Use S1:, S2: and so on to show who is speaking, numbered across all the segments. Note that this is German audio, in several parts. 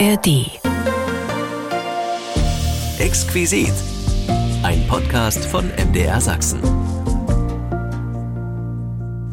S1: ARD.
S2: Exquisit. Ein Podcast von MDR Sachsen.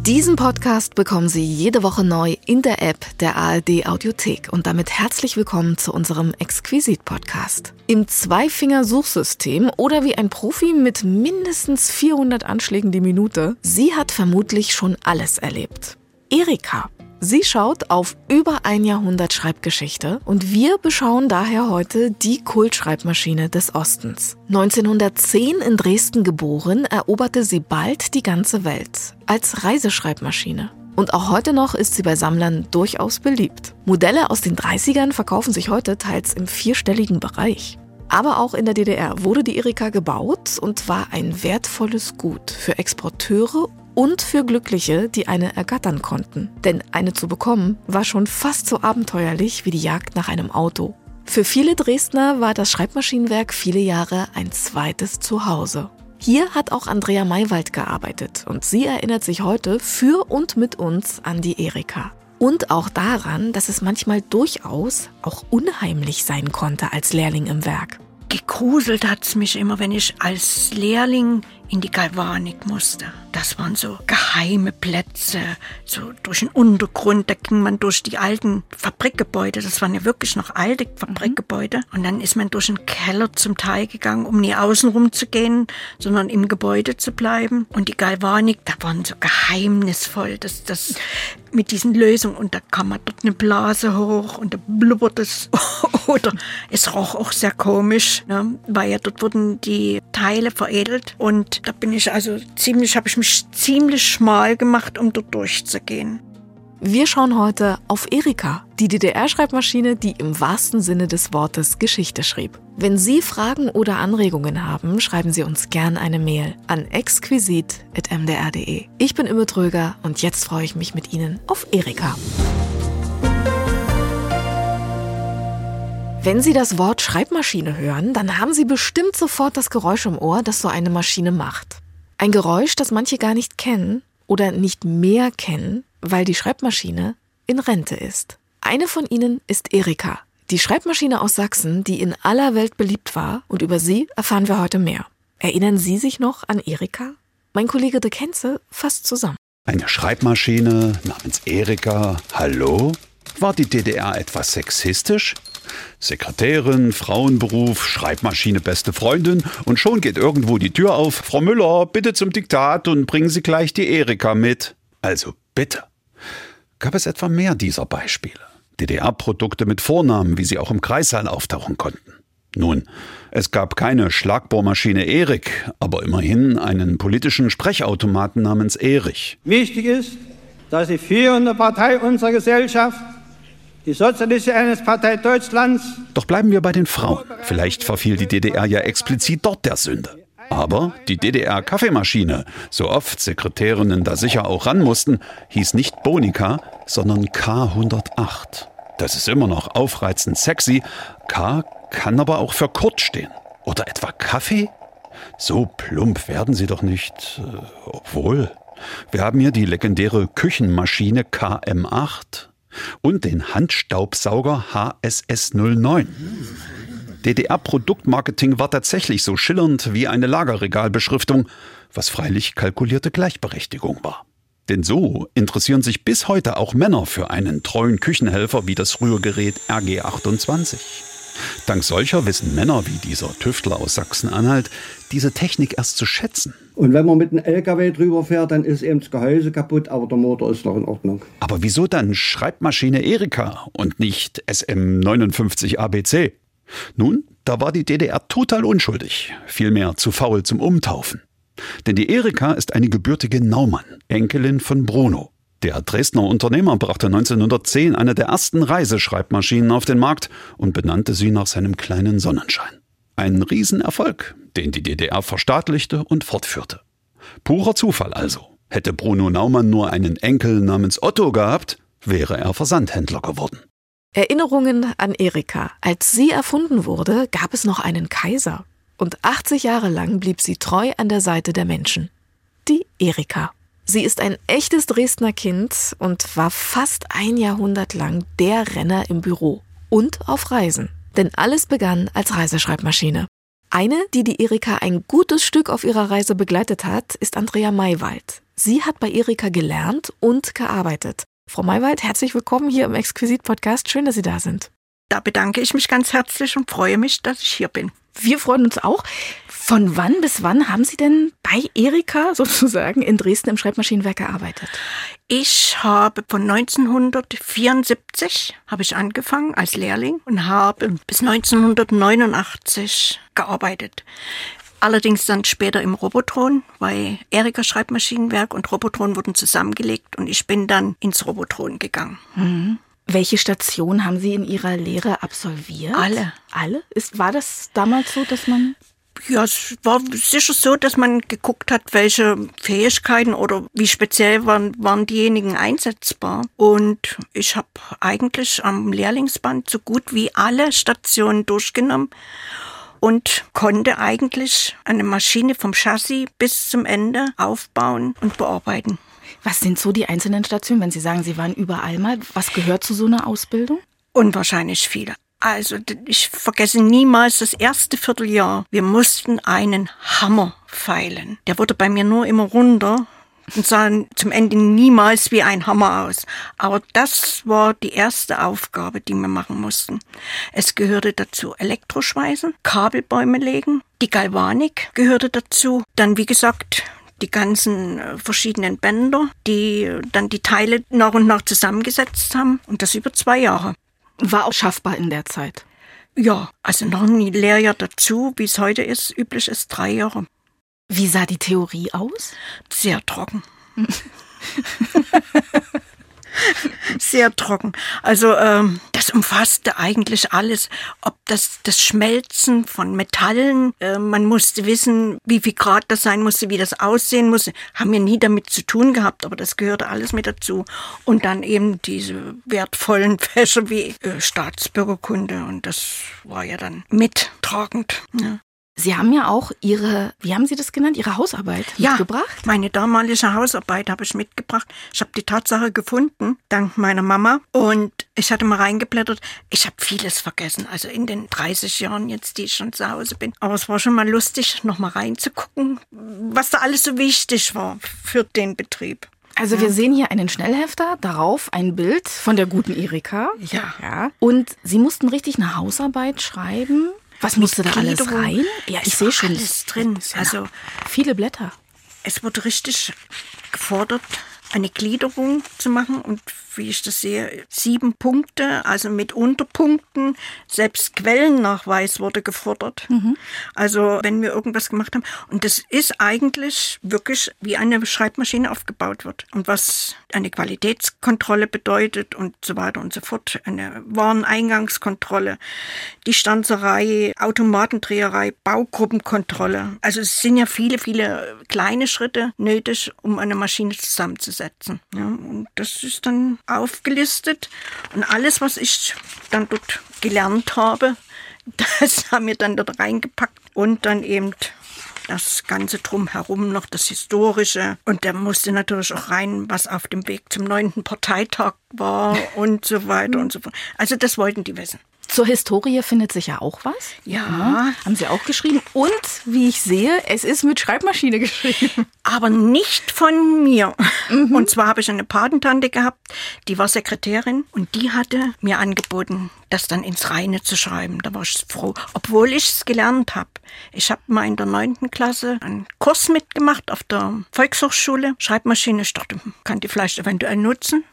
S1: Diesen Podcast bekommen Sie jede Woche neu in der App der ARD Audiothek und damit herzlich willkommen zu unserem Exquisit Podcast. Im Zweifinger-Suchsystem oder wie ein Profi mit mindestens 400 Anschlägen die Minute, sie hat vermutlich schon alles erlebt. Erika Sie schaut auf über ein Jahrhundert Schreibgeschichte und wir beschauen daher heute die Kultschreibmaschine des Ostens. 1910 in Dresden geboren, eroberte sie bald die ganze Welt als Reiseschreibmaschine. Und auch heute noch ist sie bei Sammlern durchaus beliebt. Modelle aus den 30ern verkaufen sich heute teils im vierstelligen Bereich. Aber auch in der DDR wurde die Erika gebaut und war ein wertvolles Gut für Exporteure und für Glückliche, die eine ergattern konnten. Denn eine zu bekommen war schon fast so abenteuerlich wie die Jagd nach einem Auto. Für viele Dresdner war das Schreibmaschinenwerk viele Jahre ein zweites Zuhause. Hier hat auch Andrea Maywald gearbeitet und sie erinnert sich heute für und mit uns an die Erika. Und auch daran, dass es manchmal durchaus auch unheimlich sein konnte als Lehrling im Werk.
S3: Gegruselt hat's mich immer, wenn ich als Lehrling in die Galvanik musste. Das waren so geheime Plätze, so durch den Untergrund. Da ging man durch die alten Fabrikgebäude. Das waren ja wirklich noch alte Fabrikgebäude. Mhm. Und dann ist man durch den Keller zum Teil gegangen, um nie außenrum zu gehen, sondern im Gebäude zu bleiben. Und die Galvanik, da waren so geheimnisvoll. Das, das mit diesen Lösungen. Und da kam man dort eine Blase hoch und da blubbert es. Oder es roch auch sehr komisch, ne? weil ja dort wurden die Teile veredelt. Und da bin ich also ziemlich, habe ich mich ziemlich schmal gemacht, um dort durchzugehen.
S1: Wir schauen heute auf Erika, die DDR-Schreibmaschine, die im wahrsten Sinne des Wortes Geschichte schrieb. Wenn Sie Fragen oder Anregungen haben, schreiben Sie uns gern eine Mail an exquisit.mdr.de. Ich bin Imme Tröger und jetzt freue ich mich mit Ihnen auf Erika. Wenn Sie das Wort Schreibmaschine hören, dann haben Sie bestimmt sofort das Geräusch im Ohr, das so eine Maschine macht. Ein Geräusch, das manche gar nicht kennen oder nicht mehr kennen, weil die Schreibmaschine in Rente ist. Eine von ihnen ist Erika, die Schreibmaschine aus Sachsen, die in aller Welt beliebt war und über sie erfahren wir heute mehr. Erinnern Sie sich noch an Erika? Mein Kollege De Kenze fasst zusammen.
S4: Eine Schreibmaschine namens Erika, hallo? War die DDR etwas sexistisch? Sekretärin, Frauenberuf, Schreibmaschine, beste Freundin und schon geht irgendwo die Tür auf. Frau Müller, bitte zum Diktat und bringen Sie gleich die Erika mit. Also bitte. Gab es etwa mehr dieser Beispiele? DDR-Produkte mit Vornamen, wie sie auch im Kreissaal auftauchen konnten. Nun, es gab keine Schlagbohrmaschine Erik, aber immerhin einen politischen Sprechautomaten namens Erich.
S5: Wichtig ist, dass die führende Partei unserer Gesellschaft die Sozialistische Einheitspartei Deutschlands.
S4: Doch bleiben wir bei den Frauen. Vielleicht verfiel die DDR ja explizit dort der Sünde. Aber die DDR-Kaffeemaschine, so oft Sekretärinnen da sicher auch ran mussten, hieß nicht Bonika, sondern K108. Das ist immer noch aufreizend sexy. K kann aber auch für Kurt stehen. Oder etwa Kaffee? So plump werden sie doch nicht. Äh, obwohl. Wir haben hier die legendäre Küchenmaschine KM8 und den Handstaubsauger HSS09. DDR-Produktmarketing war tatsächlich so schillernd wie eine Lagerregalbeschriftung, was freilich kalkulierte Gleichberechtigung war. Denn so interessieren sich bis heute auch Männer für einen treuen Küchenhelfer wie das Rührgerät RG28. Dank solcher wissen Männer wie dieser Tüftler aus Sachsen-Anhalt diese Technik erst zu schätzen.
S5: Und wenn man mit einem LKW drüber fährt, dann ist eben das Gehäuse kaputt, aber der Motor ist noch in Ordnung.
S4: Aber wieso dann Schreibmaschine Erika und nicht SM59 ABC? Nun, da war die DDR total unschuldig, vielmehr zu faul zum Umtaufen. Denn die Erika ist eine gebürtige Naumann, Enkelin von Bruno. Der Dresdner Unternehmer brachte 1910 eine der ersten Reiseschreibmaschinen auf den Markt und benannte sie nach seinem kleinen Sonnenschein. Ein Riesenerfolg, den die DDR verstaatlichte und fortführte. Purer Zufall also. Hätte Bruno Naumann nur einen Enkel namens Otto gehabt, wäre er Versandhändler geworden.
S1: Erinnerungen an Erika. Als sie erfunden wurde, gab es noch einen Kaiser. Und 80 Jahre lang blieb sie treu an der Seite der Menschen. Die Erika. Sie ist ein echtes Dresdner Kind und war fast ein Jahrhundert lang der Renner im Büro.
S6: und auf Reisen. Denn alles begann als Reiseschreibmaschine. Eine, die die Erika ein gutes Stück auf ihrer Reise begleitet hat, ist Andrea Maywald. Sie hat bei Erika gelernt und gearbeitet. Frau Maywald, herzlich willkommen hier im Exquisit-Podcast. Schön, dass Sie da sind.
S3: Da bedanke ich mich ganz herzlich und freue mich, dass ich hier bin.
S6: Wir freuen uns auch. Von wann bis wann haben Sie denn bei Erika sozusagen in Dresden im Schreibmaschinenwerk gearbeitet?
S3: Ich habe von 1974 habe ich angefangen als Lehrling und habe bis 1989 gearbeitet. Allerdings dann später im Robotron, weil Erika Schreibmaschinenwerk und Robotron wurden zusammengelegt und ich bin dann ins Robotron gegangen.
S6: Mhm. Welche Station haben Sie in Ihrer Lehre absolviert?
S3: Alle.
S6: Alle? Ist, war das damals so, dass man
S3: ja, es war sicher so, dass man geguckt hat, welche Fähigkeiten oder wie speziell waren, waren diejenigen einsetzbar. Und ich habe eigentlich am Lehrlingsband so gut wie alle Stationen durchgenommen und konnte eigentlich eine Maschine vom Chassis bis zum Ende aufbauen und bearbeiten.
S6: Was sind so die einzelnen Stationen, wenn Sie sagen, Sie waren überall mal? Was gehört zu so einer Ausbildung?
S3: Unwahrscheinlich viele. Also ich vergesse niemals das erste Vierteljahr. Wir mussten einen Hammer feilen. Der wurde bei mir nur immer runter und sah zum Ende niemals wie ein Hammer aus. Aber das war die erste Aufgabe, die wir machen mussten. Es gehörte dazu Elektroschweißen, Kabelbäume legen, die Galvanik gehörte dazu. Dann, wie gesagt, die ganzen äh, verschiedenen Bänder, die dann die Teile nach und nach zusammengesetzt haben. Und das über zwei Jahre.
S6: War auch schaffbar in der Zeit.
S3: Ja, also noch ein Lehrjahr dazu, wie es heute ist, üblich ist drei Jahre.
S6: Wie sah die Theorie aus?
S3: Sehr trocken. Sehr trocken. Also ähm, das umfasste eigentlich alles, ob das das Schmelzen von Metallen, äh, man musste wissen, wie viel Grad das sein musste, wie das aussehen musste, haben wir nie damit zu tun gehabt, aber das gehörte alles mit dazu. Und dann eben diese wertvollen Fächer wie äh, Staatsbürgerkunde und das war ja dann mittragend. Ja.
S6: Sie haben ja auch Ihre, wie haben Sie das genannt, Ihre Hausarbeit
S3: ja,
S6: mitgebracht?
S3: meine damalige Hausarbeit habe ich mitgebracht. Ich habe die Tatsache gefunden, dank meiner Mama. Und ich hatte mal reingeblättert. Ich habe vieles vergessen, also in den 30 Jahren jetzt, die ich schon zu Hause bin. Aber es war schon mal lustig, noch mal reinzugucken, was da alles so wichtig war für den Betrieb.
S6: Also ja. wir sehen hier einen Schnellhefter, darauf ein Bild von der guten Erika.
S3: Ja.
S6: ja. Und Sie mussten richtig eine Hausarbeit schreiben. Was musste da alles rein?
S3: Ja, ich sehe schon. Alles drin. Also
S6: viele Blätter.
S3: Es wurde richtig gefordert, eine Gliederung zu machen und wie ich das sehe, sieben Punkte, also mit Unterpunkten. Selbst Quellennachweis wurde gefordert. Mhm. Also wenn wir irgendwas gemacht haben. Und das ist eigentlich wirklich wie eine Schreibmaschine aufgebaut wird. Und was eine Qualitätskontrolle bedeutet und so weiter und so fort. Eine Wareneingangskontrolle, die Stanzerei, Automatendreherei, Baugruppenkontrolle. Also es sind ja viele, viele kleine Schritte nötig, um eine Maschine zusammenzusetzen. Ja, und das ist dann aufgelistet und alles, was ich dann dort gelernt habe, das haben wir dann dort reingepackt und dann eben das Ganze drumherum noch das Historische. Und da musste natürlich auch rein, was auf dem Weg zum neunten Parteitag war und so weiter und so fort. Also das wollten die wissen.
S6: Zur Historie findet sich ja auch was.
S3: Ja. ja.
S6: Haben Sie auch geschrieben. Und wie ich sehe, es ist mit Schreibmaschine geschrieben.
S3: Aber nicht von mir. Mhm. Und zwar habe ich eine Patentante gehabt, die war Sekretärin und die hatte mir angeboten, das dann ins Reine zu schreiben. Da war ich froh, obwohl ich es gelernt habe. Ich habe mal in der neunten Klasse einen Kurs mitgemacht auf der Volkshochschule. Schreibmaschine, ich dachte, kann die vielleicht eventuell nutzen.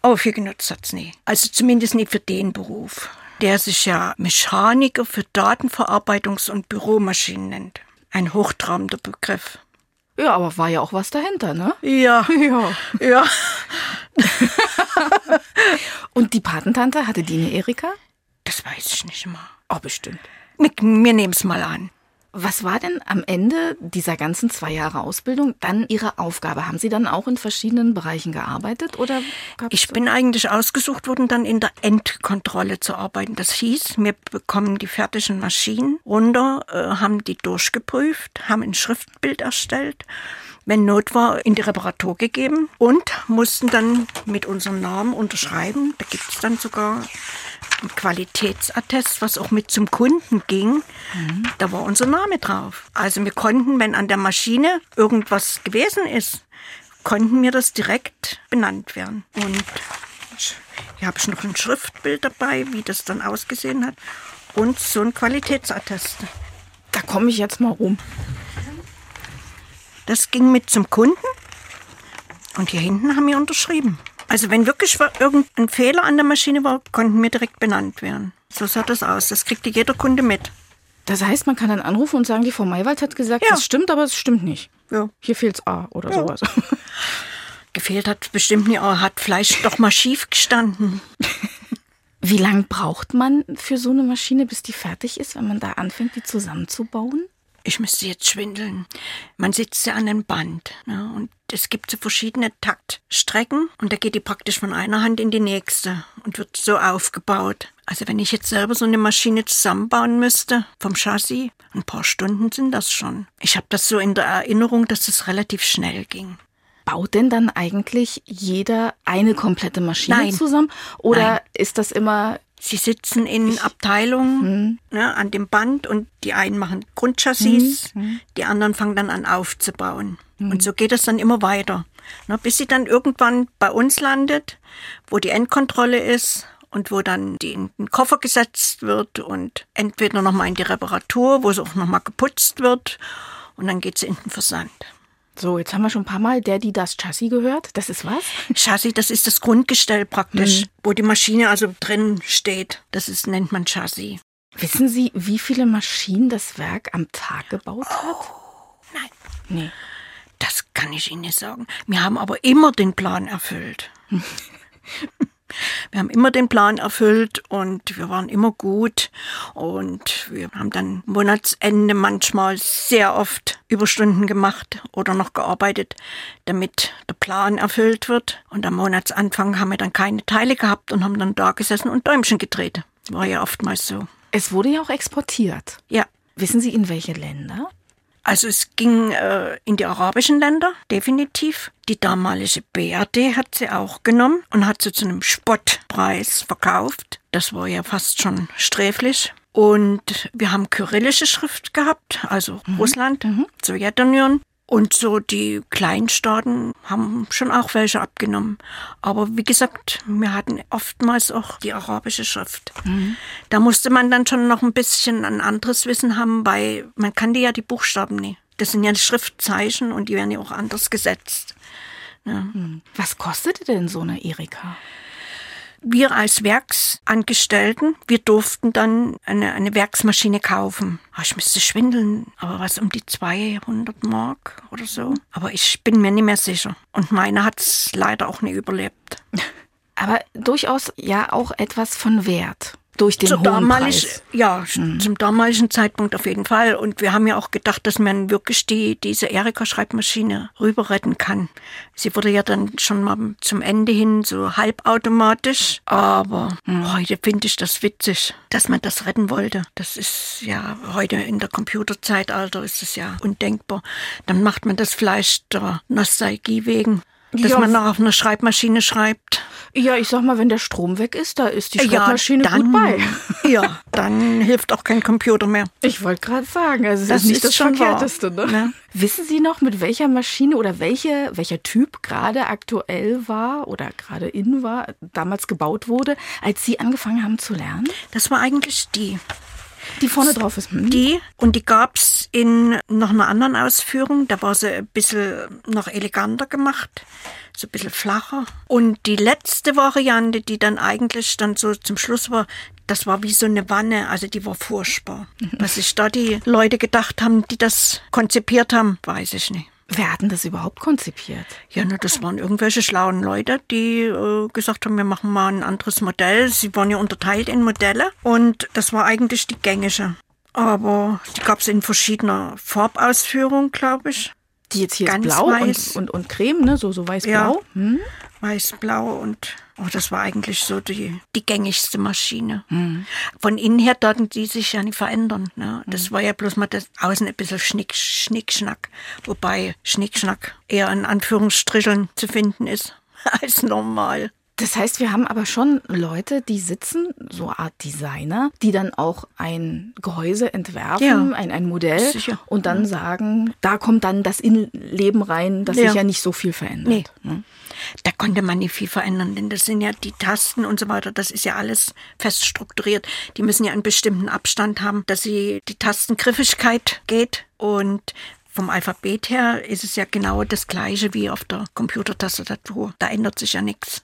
S3: Aber viel genutzt hat's nie. Also zumindest nicht für den Beruf der sich ja Mechaniker für Datenverarbeitungs- und Büromaschinen nennt. Ein hochtrabender Begriff.
S6: Ja, aber war ja auch was dahinter, ne?
S3: Ja.
S6: Ja.
S3: ja.
S6: und die Patentante hatte die eine Erika?
S3: Das weiß ich nicht immer.
S6: Oh, bestimmt.
S3: Wir, wir nehmen es mal an.
S6: Was war denn am Ende dieser ganzen zwei Jahre Ausbildung dann Ihre Aufgabe? Haben Sie dann auch in verschiedenen Bereichen gearbeitet oder?
S3: Ich bin eigentlich ausgesucht worden, dann in der Endkontrolle zu arbeiten. Das hieß, wir bekommen die fertigen Maschinen runter, äh, haben die durchgeprüft, haben ein Schriftbild erstellt wenn Not war, in die Reparatur gegeben und mussten dann mit unserem Namen unterschreiben. Da gibt es dann sogar Qualitätsattest, was auch mit zum Kunden ging. Da war unser Name drauf. Also wir konnten, wenn an der Maschine irgendwas gewesen ist, konnten wir das direkt benannt werden. Und hier habe ich noch ein Schriftbild dabei, wie das dann ausgesehen hat. Und so ein Qualitätsattest.
S6: Da komme ich jetzt mal rum.
S3: Das ging mit zum Kunden. Und hier hinten haben wir unterschrieben. Also wenn wirklich irgendein Fehler an der Maschine war, konnten wir direkt benannt werden. So sah das aus. Das kriegte jeder Kunde mit.
S6: Das heißt, man kann dann anrufen und sagen, die Frau Maywald hat gesagt,
S3: Ja.
S6: das stimmt, aber es stimmt nicht.
S3: Ja.
S6: Hier fehlt's A oder
S3: Ja.
S6: sowas.
S3: Gefehlt hat bestimmt nicht, aber hat vielleicht doch mal schief gestanden.
S6: Wie lange braucht man für so eine Maschine, bis die fertig ist, wenn man da anfängt, die zusammenzubauen?
S3: Ich müsste jetzt schwindeln. Man sitzt ja an einem Band ne, und es gibt so verschiedene Taktstrecken und da geht die praktisch von einer Hand in die nächste und wird so aufgebaut. Also wenn ich jetzt selber so eine Maschine zusammenbauen müsste vom Chassis, ein paar Stunden sind das schon. Ich habe das so in der Erinnerung, dass es relativ schnell ging.
S6: Baut denn dann eigentlich jeder eine komplette Maschine
S3: Nein.
S6: zusammen? Oder
S3: Nein.
S6: ist das immer
S3: Sie sitzen in Abteilungen ne, an dem Band und die einen machen Grundchassis, die anderen fangen dann an aufzubauen. Und so geht es dann immer weiter, ne, bis sie dann irgendwann bei uns landet, wo die Endkontrolle ist und wo dann die in den Koffer gesetzt wird und entweder nochmal in die Reparatur, wo sie auch nochmal geputzt wird und dann geht sie in den Versand.
S6: So? Jetzt haben wir schon ein paar Mal der, die das Chassis gehört. Das ist was?
S3: Chassis, das ist das Grundgestell praktisch, wo die Maschine also drin steht. Das ist, nennt man Chassis.
S6: Wissen Sie, wie viele Maschinen das Werk am Tag gebaut hat?
S3: Nein.
S6: Nee.
S3: Das kann ich Ihnen nicht sagen. Wir haben aber immer den Plan erfüllt. Wir haben immer den Plan erfüllt und wir waren immer gut und wir haben dann Monatsende manchmal sehr oft Überstunden gemacht oder noch gearbeitet, damit der Plan erfüllt wird. Und am Monatsanfang haben wir dann keine Teile gehabt und haben dann da gesessen und Däumchen gedreht. War ja oftmals so.
S6: Es wurde ja auch exportiert.
S3: Ja,
S6: Wissen Sie, in welche Länder?
S3: Also es ging äh, in die arabischen Länder, definitiv. Die damalige BRD hat sie auch genommen und hat sie zu einem Spottpreis verkauft. Das war ja fast schon sträflich. Und wir haben kyrillische Schrift gehabt, also Russland, Sowjetunion. Und so die Kleinstaaten haben schon auch welche abgenommen. Aber wie gesagt, wir hatten oftmals auch die arabische Schrift. Da musste man dann schon noch ein bisschen ein anderes Wissen haben, weil man kannte ja die Buchstaben nicht. Das sind ja Schriftzeichen und die werden ja auch anders gesetzt.
S6: Was kostete denn so eine Erika?
S3: Wir als Werksangestellten, wir durften dann eine, eine Werksmaschine kaufen. Ah, Ich müsste schwindeln, aber was um die 200 Mark oder so. Aber ich bin mir nicht mehr sicher. Und meine hat's leider auch nicht überlebt.
S6: Aber durchaus ja auch etwas von Wert. Durch den
S3: Zur
S6: hohen Preis.
S3: ja, zum damaligen Zeitpunkt auf jeden Fall. Und wir haben ja auch gedacht, dass man wirklich die, diese Erika-Schreibmaschine rüber retten kann. Sie wurde ja dann schon mal zum Ende hin so halbautomatisch. Aber heute finde ich das witzig, dass man das retten wollte. Das ist ja heute in der Computerzeitalter ist es ja undenkbar. Dann macht man das vielleicht der Nostalgie wegen. Dass
S6: Ja.
S3: man noch auf einer Schreibmaschine schreibt.
S6: Ja, ich sag mal, wenn der Strom weg ist, da ist die Schreibmaschine
S3: dann,
S6: gut bei.
S3: Ja, dann hilft auch kein Computer mehr.
S6: Ich wollte gerade sagen, also
S3: Das
S6: ist nicht das. Verkehrteste. Ne?
S3: Ja.
S6: Wissen Sie noch, mit welcher Maschine oder welche, welcher Typ gerade aktuell war oder gerade in war, damals gebaut wurde, als Sie angefangen haben zu lernen?
S3: Das war eigentlich die.
S6: Die vorne drauf ist. Hm?
S3: Die und die gab's in noch einer anderen Ausführung. Da war sie ein bisschen noch eleganter gemacht, so ein bisschen flacher. Und die letzte Variante, die dann eigentlich dann so zum Schluss war, das war wie so eine Wanne, also die war furchtbar. Was sich da die Leute gedacht haben, die das konzipiert haben, weiß ich nicht.
S6: Wer hat denn das überhaupt konzipiert?
S3: Ja, ne, das waren irgendwelche schlauen Leute, die äh, gesagt haben, wir machen mal ein anderes Modell. Sie waren ja unterteilt in Modelle und das war eigentlich die gängige. Aber die gab es in verschiedener Farbausführung, glaube ich.
S6: Die jetzt hier
S3: Ganz
S6: ist blau und, und, und Creme, ne? so, so weiß-blau. Hm?
S3: Weiß-blau und oh, das war eigentlich so die, die gängigste Maschine. Von innen her taten die sich ja nicht verändern. Ne? Das war ja bloß mal das Außen ein bisschen Schnick, Schnickschnack. Wobei Schnickschnack eher in Anführungsstricheln zu finden ist als normal.
S6: Das heißt, wir haben aber schon Leute, die sitzen, so Art Designer, die dann auch ein Gehäuse entwerfen,
S3: Ja.
S6: ein, ein Modell
S3: Sicher.
S6: und dann sagen, da kommt dann das Innenleben rein, das
S3: Ja.
S6: sich ja nicht so viel verändert.
S3: Nee.
S6: ne?
S3: Da konnte man nicht viel verändern, denn das sind ja die Tasten und so weiter, das ist ja alles fest strukturiert. Die müssen ja einen bestimmten Abstand haben, dass sie die Tastengriffigkeit geht und vom Alphabet her ist es ja genau das gleiche wie auf der Computertastatur. Da ändert sich ja nichts.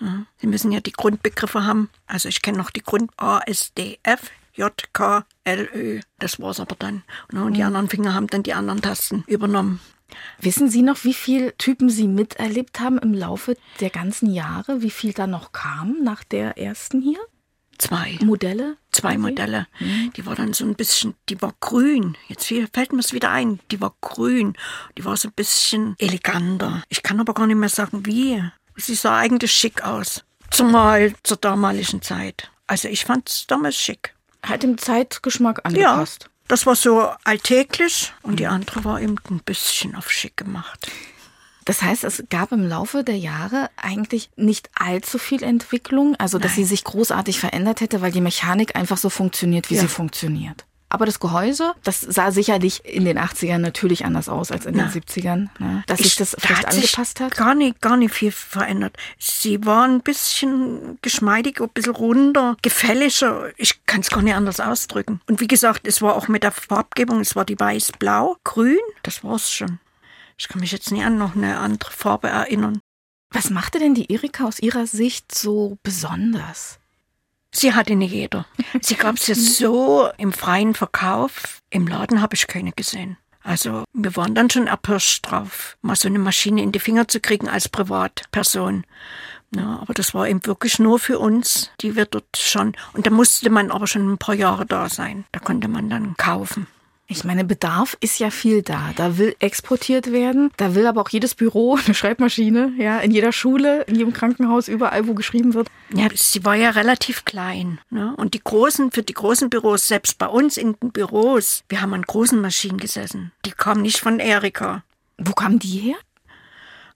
S3: Ja, Sie müssen ja die Grundbegriffe haben. Also ich kenne noch die Grund A, S, D, F, J, K, L, Ö. Das war's aber dann. Und die anderen Finger haben dann die anderen Tasten übernommen.
S6: Wissen Sie noch, wie viele Typen Sie miterlebt haben im Laufe der ganzen Jahre? Wie viel da noch kam nach der ersten hier?
S3: Zwei.
S6: Modelle?
S3: zwei
S6: Okay.
S3: Modelle. Die war dann so ein bisschen, die war grün. Jetzt fällt mir es wieder ein. Die war grün. Die war so ein bisschen eleganter. Ich kann aber gar nicht mehr sagen, wie. Sie sah eigentlich schick aus. Zumal zur damaligen Zeit. Also ich fand es damals schick.
S6: Hat dem Zeitgeschmack
S3: Ja,
S6: angepasst.
S3: Das war so alltäglich und die andere war eben ein bisschen auf schick gemacht.
S6: Das heißt, es gab im Laufe der Jahre eigentlich nicht allzu viel Entwicklung, also dass
S3: Nein.
S6: sie sich großartig verändert hätte, weil die Mechanik einfach so funktioniert, wie
S3: Ja.
S6: sie funktioniert. Aber das Gehäuse, das sah sicherlich in den 80ern natürlich anders aus als in den
S3: Ja.
S6: 70ern. Ne? Dass sich
S3: Ich-
S6: das
S3: da
S6: vielleicht
S3: hat sich
S6: angepasst hat.
S3: Gar nicht, gar nicht viel verändert. Sie war ein bisschen geschmeidiger, ein bisschen runder, gefälliger. Ich kann es gar nicht anders ausdrücken. Und wie gesagt, es war auch mit der Farbgebung, es war die weiß-blau, grün, das war's schon. Ich kann mich jetzt nicht an noch eine andere Farbe erinnern.
S6: Was machte denn die Erika aus ihrer Sicht so besonders?
S3: Sie hatte nicht jeder. Sie gab es jetzt so im freien Verkauf. Im Laden habe ich keine gesehen. Also wir waren dann schon erpirscht drauf, mal so eine Maschine in die Finger zu kriegen als Privatperson. Ja, aber das war eben wirklich nur für uns, die wir dort schon. Und da musste man aber schon ein paar Jahre da sein. Da konnte man dann kaufen.
S6: Ich meine, Bedarf ist ja viel da. Da will exportiert werden. Da will aber auch jedes Büro eine Schreibmaschine. Ja, in jeder Schule, in jedem Krankenhaus, überall, wo geschrieben wird.
S3: Ja, sie war ja relativ klein. Ne? Und die großen, für die großen Büros, selbst bei uns in den Büros, wir haben an großen Maschinen gesessen. Die kamen nicht von Erika.
S6: Wo kamen die her?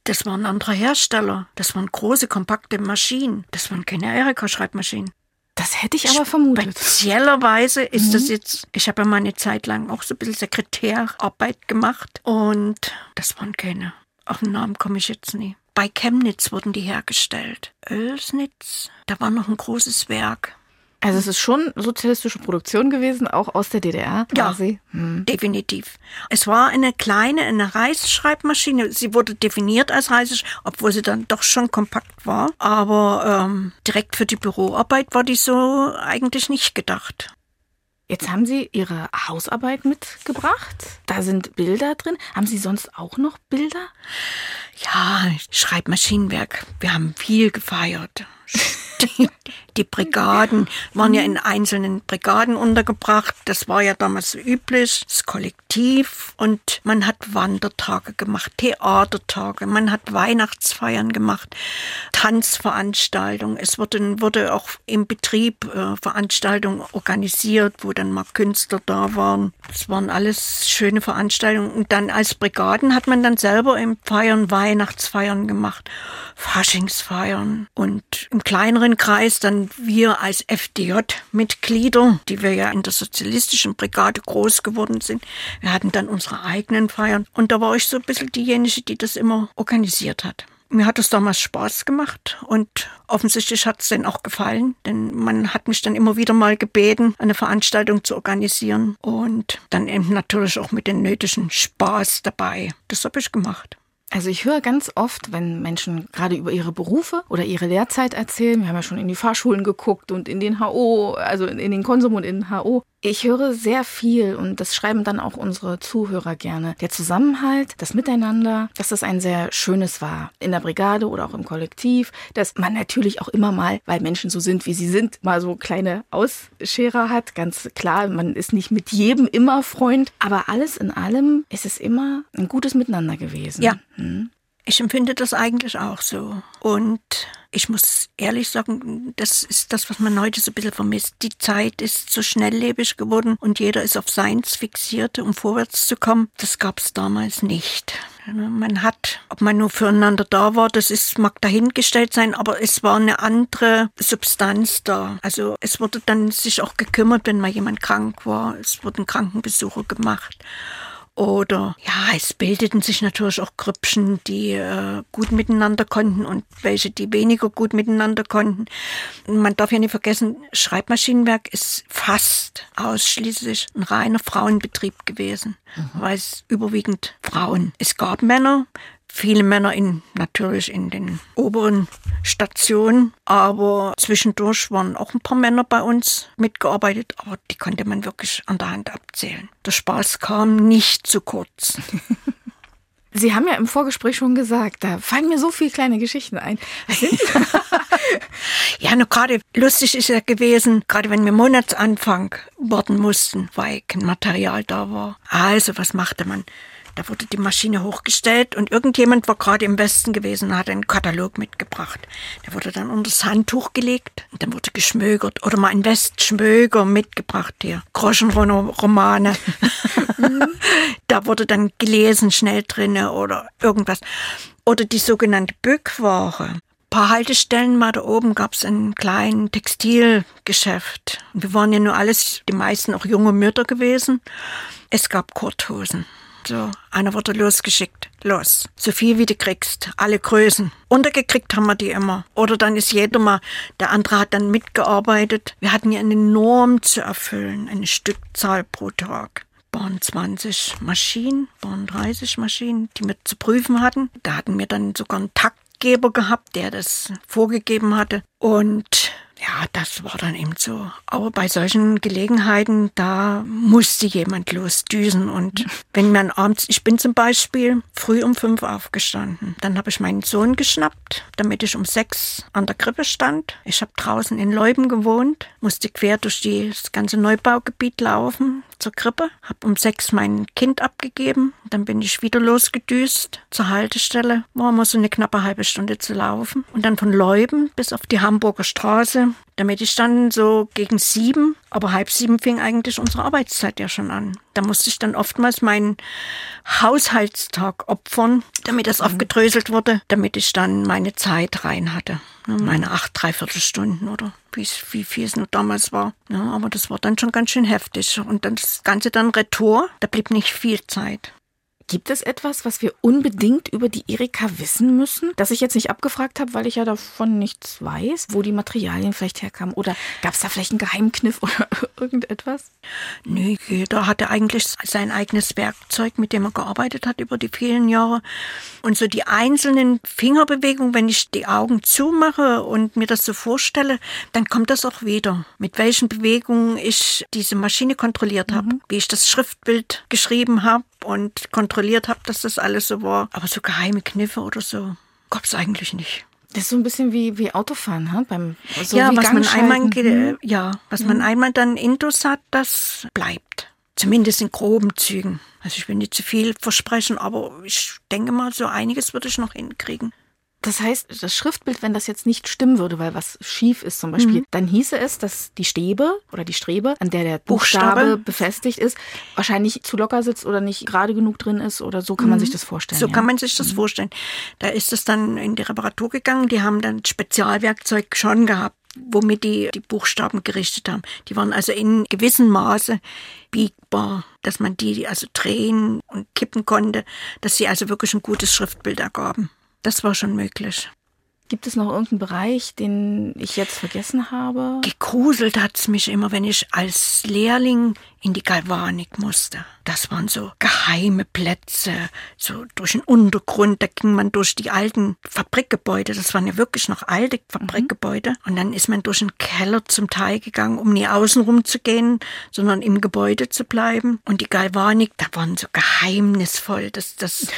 S3: Das waren andere Hersteller. Das waren große, kompakte Maschinen. Das waren keine Erika-Schreibmaschinen.
S6: Das hätte ich aber vermutet.
S3: Speziellerweise ist das jetzt, ich habe ja mal eine Zeit lang auch so ein bisschen Sekretärarbeit gemacht und das waren keine. Auf den Namen komme ich jetzt nie. Bei Chemnitz wurden die hergestellt. Oelsnitz, da war noch ein großes Werk.
S6: Also es ist schon sozialistische Produktion gewesen, auch aus der DDR
S3: Ja.
S6: quasi. Hm.
S3: Definitiv. Es war eine kleine, eine Reisschreibmaschine. Sie wurde definiert als Reis, obwohl sie dann doch schon kompakt war. Aber ähm, direkt für die Büroarbeit war die so eigentlich nicht gedacht.
S6: Jetzt haben Sie Ihre Hausarbeit mitgebracht. Da sind Bilder drin. Haben Sie sonst auch noch Bilder?
S3: Ja, Schreibmaschinenwerk. Wir haben viel gefeiert. Die, Brigaden waren ja in einzelnen Brigaden untergebracht. Das war ja damals üblich. Das Kollektiv. Und man hat Wandertage gemacht, Theatertage, man hat Weihnachtsfeiern gemacht, Tanzveranstaltungen. Es wurde, wurde auch im Betrieb äh, Veranstaltungen organisiert, wo dann mal Künstler da waren. Das waren alles schöne Veranstaltungen. Und dann als Brigaden hat man dann selber im Feiern Weihnachtsfeiern gemacht, Faschingsfeiern und im kleineren Kreis dann wir als FDJ-Mitglieder, die wir ja in der sozialistischen Brigade groß geworden sind. Wir hatten dann unsere eigenen Feiern und da war ich so ein bisschen diejenige, die das immer organisiert hat. Mir hat es damals Spaß gemacht und offensichtlich hat es denen auch gefallen, denn man hat mich dann immer wieder mal gebeten, eine Veranstaltung zu organisieren und dann eben natürlich auch mit dem nötigen Spaß dabei. Das habe ich gemacht.
S6: Also ich höre ganz oft, wenn Menschen gerade über ihre Berufe oder ihre Lehrzeit erzählen, wir haben ja schon in die Fahrschulen geguckt und in den HO, also in den Konsum und in den HO. Ich höre sehr viel und das schreiben dann auch unsere Zuhörer gerne. Der Zusammenhalt, das Miteinander, dass das ein sehr schönes war. In der Brigade oder auch im Kollektiv, dass man natürlich auch immer mal, weil Menschen so sind, wie sie sind, mal so kleine Ausscherer hat. Ganz klar, man ist nicht mit jedem immer Freund, aber alles in allem ist es immer ein gutes Miteinander gewesen.
S3: Ja. Ich empfinde das eigentlich auch so. Und ich muss ehrlich sagen, das ist das, was man heute so ein bisschen vermisst. Die Zeit ist so schnelllebig geworden und jeder ist auf Seins fixiert, um vorwärts zu kommen. Das gab es damals nicht. Man hat, ob man nur füreinander da war, das ist, mag dahingestellt sein, aber es war eine andere Substanz da. Also es wurde dann sich auch gekümmert, wenn mal jemand krank war. Es wurden Krankenbesuche gemacht. Oder ja, es bildeten sich natürlich auch Grüppchen, die äh, gut miteinander konnten und welche, die weniger gut miteinander konnten. Man darf ja nicht vergessen, Schreibmaschinenwerk ist fast ausschließlich ein reiner Frauenbetrieb gewesen, mhm. weil es überwiegend Frauen. Es gab Männer, viele Männer in, natürlich in den oberen Stationen, aber zwischendurch waren auch ein paar Männer bei uns mitgearbeitet, aber die konnte man wirklich an der Hand abzählen. Der Spaß kam nicht zu kurz.
S6: Sie haben ja im Vorgespräch schon gesagt, da fallen mir so viele kleine Geschichten ein.
S3: ja, nur gerade lustig ist ja gewesen, gerade wenn wir Monatsanfang warten mussten, weil kein Material da war. Also, was machte man? Da wurde die Maschine hochgestellt und irgendjemand war gerade im Westen gewesen und hat einen Katalog mitgebracht. Der wurde dann unter das Handtuch gelegt und dann wurde geschmögert. Oder mal ein Westschmöger mitgebracht hier. Groschenromane. da wurde dann gelesen schnell drinne oder irgendwas. Oder die sogenannte Bückware paar Haltestellen mal da oben gab es ein kleines Textilgeschäft. Wir waren ja nur alles, die meisten auch junge Mütter gewesen. Es gab Kurthosen. So, einer wurde losgeschickt. Los. So viel wie du kriegst. Alle Größen. Untergekriegt haben wir die immer. Oder dann ist jeder mal, der andere hat dann mitgearbeitet. Wir hatten ja eine Norm zu erfüllen. Eine Stückzahl pro Tag. Waren 20 Maschinen, waren 30 Maschinen, die wir zu prüfen hatten. Da hatten wir dann sogar einen Taktgeber gehabt, der das vorgegeben hatte. Und ja, das war dann eben so. Aber bei solchen Gelegenheiten, da musste jemand losdüsen. Und wenn man abends, ich bin zum Beispiel früh um fünf aufgestanden. Dann habe ich meinen Sohn geschnappt, damit ich um sechs an der Krippe stand. Ich habe draußen in Leuben gewohnt, musste quer durch das ganze Neubaugebiet laufen zur Krippe, habe um sechs mein Kind abgegeben. Dann bin ich wieder losgedüst zur Haltestelle. War immer so eine knappe halbe Stunde zu laufen. Und dann von Leuben bis auf die Hamburger Straße damit ich dann so gegen sieben, aber halb sieben fing eigentlich unsere Arbeitszeit ja schon an. Da musste ich dann oftmals meinen Haushaltstag opfern, damit das mhm. aufgedröselt wurde, damit ich dann meine Zeit rein hatte. Ne, meine acht, dreiviertel Stunden oder wie, wie viel es nur damals war. Ja, aber das war dann schon ganz schön heftig. Und dann das Ganze dann Retour, da blieb nicht viel Zeit.
S6: Gibt es etwas, was wir unbedingt über die Erika wissen müssen, das ich jetzt nicht abgefragt habe, weil ich ja davon nichts weiß, wo die Materialien vielleicht herkamen? Oder gab es da vielleicht einen Geheimkniff oder irgendetwas?
S3: Nee, jeder hatte eigentlich sein eigenes Werkzeug, mit dem er gearbeitet hat über die vielen Jahre. Und so die einzelnen Fingerbewegungen, wenn ich die Augen zumache und mir das so vorstelle, dann kommt das auch wieder. Mit welchen Bewegungen ich diese Maschine kontrolliert habe, mhm. wie ich das Schriftbild geschrieben habe und kontrolliert habe, dass das alles so war. Aber so geheime Kniffe oder so gab es eigentlich nicht.
S6: Das ist so ein bisschen wie, wie Autofahren, ha? Beim,
S3: so ja, was man einmal, mhm. ja, was mhm. man einmal dann intus hat, das bleibt. Zumindest in groben Zügen. Also ich will nicht zu viel versprechen, aber ich denke mal, so einiges würde ich noch hinkriegen.
S6: Das heißt, das Schriftbild, wenn das jetzt nicht stimmen würde, weil was schief ist zum Beispiel, mhm. dann hieße es, dass die Stäbe oder die Strebe, an der der Buchstabe, Buchstabe, befestigt ist, wahrscheinlich zu locker sitzt oder nicht gerade genug drin ist oder so kann mhm. man sich das vorstellen.
S3: So ja. kann man sich das mhm. vorstellen. Da ist es dann in die Reparatur gegangen. Die haben dann Spezialwerkzeug schon gehabt womit die die Buchstaben gerichtet haben. Die waren also in gewissem Maße biegbar, dass man die also drehen und kippen konnte, dass sie also wirklich ein gutes Schriftbild ergaben. Das war schon möglich.
S6: Gibt es noch irgendeinen Bereich, den ich jetzt vergessen habe?
S3: Gegruselt hat's mich immer, wenn ich als Lehrling in die Galvanik musste. Das waren so geheime Plätze, so durch den Untergrund. Da ging man durch die alten Fabrikgebäude. Das waren ja wirklich noch alte Fabrikgebäude. Mhm. Und dann ist man durch den Keller zum Teil gegangen, um nie außenrum zu gehen, sondern im Gebäude zu bleiben. Und die Galvanik, da waren so geheimnisvoll. Das, das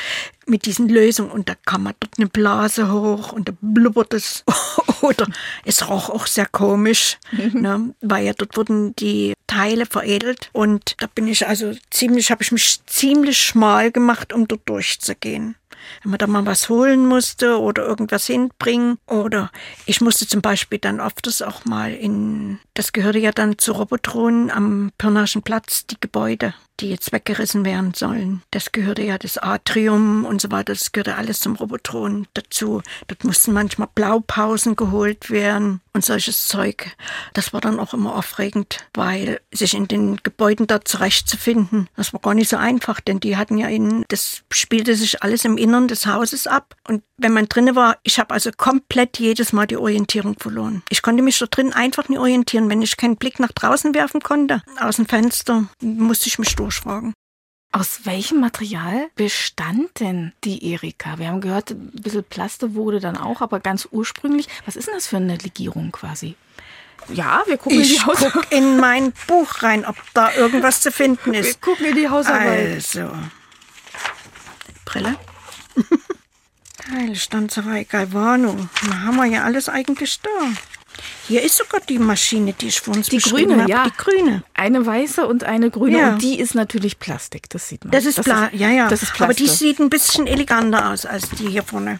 S3: mit diesen Lösungen. Und da kam man dort eine Blase hoch und da blubbert es. Oder es roch auch sehr komisch, ne, weil ja dort wurden die Teile veredelt und da bin ich also ziemlich, habe ich mich ziemlich schmal gemacht, um dort durchzugehen. Wenn man da mal was holen musste oder irgendwas hinbringen oder ich musste zum Beispiel dann oft das auch mal in, das gehörte ja dann zu Robotronen am Pirnaschen Platz, die Gebäude. Die jetzt weggerissen werden sollen. Das gehörte ja das Atrium und so weiter, das gehörte alles zum Robotron dazu. Dort mussten manchmal Blaupausen geholt werden und solches Zeug. Das war dann auch immer aufregend, weil sich in den Gebäuden dort zurechtzufinden, das war gar nicht so einfach, denn die hatten ja in, das spielte sich alles im Innern des Hauses ab. Und wenn man drinnen war, ich habe also komplett jedes Mal die Orientierung verloren. Ich konnte mich da drin einfach nicht orientieren. Wenn ich keinen Blick nach draußen werfen konnte, aus dem Fenster, musste ich mich durchfragen.
S6: Aus welchem Material bestand denn die Erika? Wir haben gehört, ein bisschen Plaste wurde dann auch, aber ganz ursprünglich. Was ist denn das für eine Legierung quasi? Ja, wir gucken
S3: ich
S6: in die Hausarbeit.
S3: guck in mein Buch rein, ob da irgendwas zu finden
S6: Wir
S3: ist.
S6: gucken in die Hausarbeit.
S3: Also. Brille. Teilstanzerei Galvano. Da haben wir ja alles eigentlich da. Hier ist sogar die Maschine, die ich vor uns
S6: Die grüne,
S3: habe.
S6: ja.
S3: Die grüne.
S6: Eine weiße und eine grüne.
S3: Ja.
S6: Und die ist natürlich Plastik, das sieht man.
S3: Das ist Pla ja, ja.
S6: Das ist
S3: Aber die sieht ein bisschen eleganter aus als die hier vorne.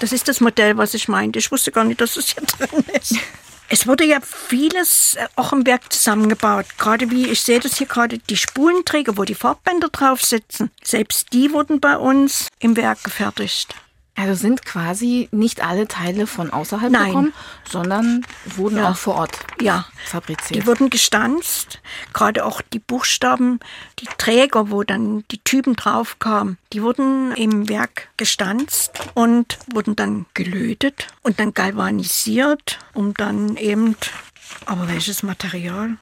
S3: Das ist das Modell, was ich meinte. Ich wusste gar nicht, dass es hier drin ist. Es wurde ja vieles äh, auch im Werk zusammengebaut. Gerade wie, ich sehe das hier gerade, die Spulenträger, wo die Farbbänder drauf sitzen. Selbst die wurden bei uns im Werk gefertigt.
S6: Also sind quasi nicht alle Teile von außerhalb
S3: Nein.
S6: gekommen, sondern wurden
S3: Ja.
S6: auch vor Ort
S3: Ja.
S6: fabriziert.
S3: Die wurden gestanzt, gerade auch die Buchstaben, die Träger, wo dann die Typen drauf kamen, die wurden im Werk gestanzt und wurden dann gelötet und dann galvanisiert, um dann eben, aber welches Material?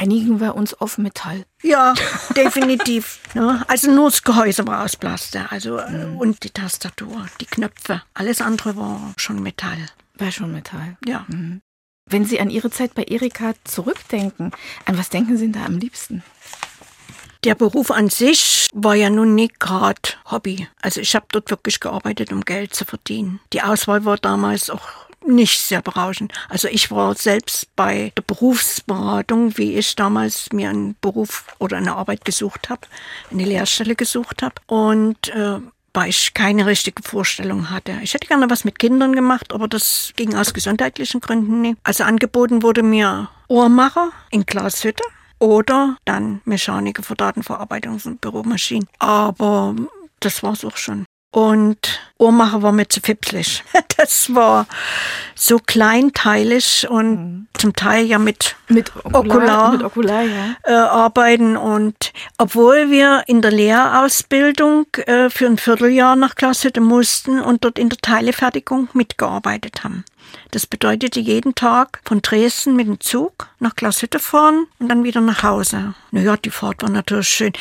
S6: Einigen wir uns auf Metall.
S3: Ja, definitiv. ne? Also nur das Gehäuse war aus Plaste, also äh, und die Tastatur, die Knöpfe, alles andere war schon Metall.
S6: War schon Metall.
S3: Ja.
S6: Wenn Sie an Ihre Zeit bei Erika zurückdenken, an was denken Sie denn da am liebsten?
S3: Der Beruf an sich war ja nun nicht gerade Hobby. Also ich habe dort wirklich gearbeitet, um Geld zu verdienen. Die Auswahl war damals auch nicht sehr berauschend. Also ich war selbst bei der Berufsberatung, wie ich damals mir einen Beruf oder eine Arbeit gesucht habe, eine Lehrstelle gesucht habe. Und äh, weil ich keine richtige Vorstellung hatte. Ich hätte gerne was mit Kindern gemacht, aber das ging aus gesundheitlichen Gründen nicht. Also angeboten wurde mir Ohrmacher in Glashütte oder dann Mechaniker für Datenverarbeitungs- und Büromaschinen. Aber das war's auch schon. Und Ohrmacher war mir zu fipslig. Das war so kleinteilig und zum Teil ja mit
S6: Mit
S3: Okular.
S6: Mit Okular, ja.
S3: äh, arbeiten. Und obwohl wir in der Lehrausbildung äh, für ein Vierteljahr nach Glashütte mussten und dort in der Teilefertigung mitgearbeitet haben. Das bedeutete jeden Tag von Dresden mit dem Zug nach Glashütte fahren und dann wieder nach Hause. Naja, die Fahrt war natürlich schön.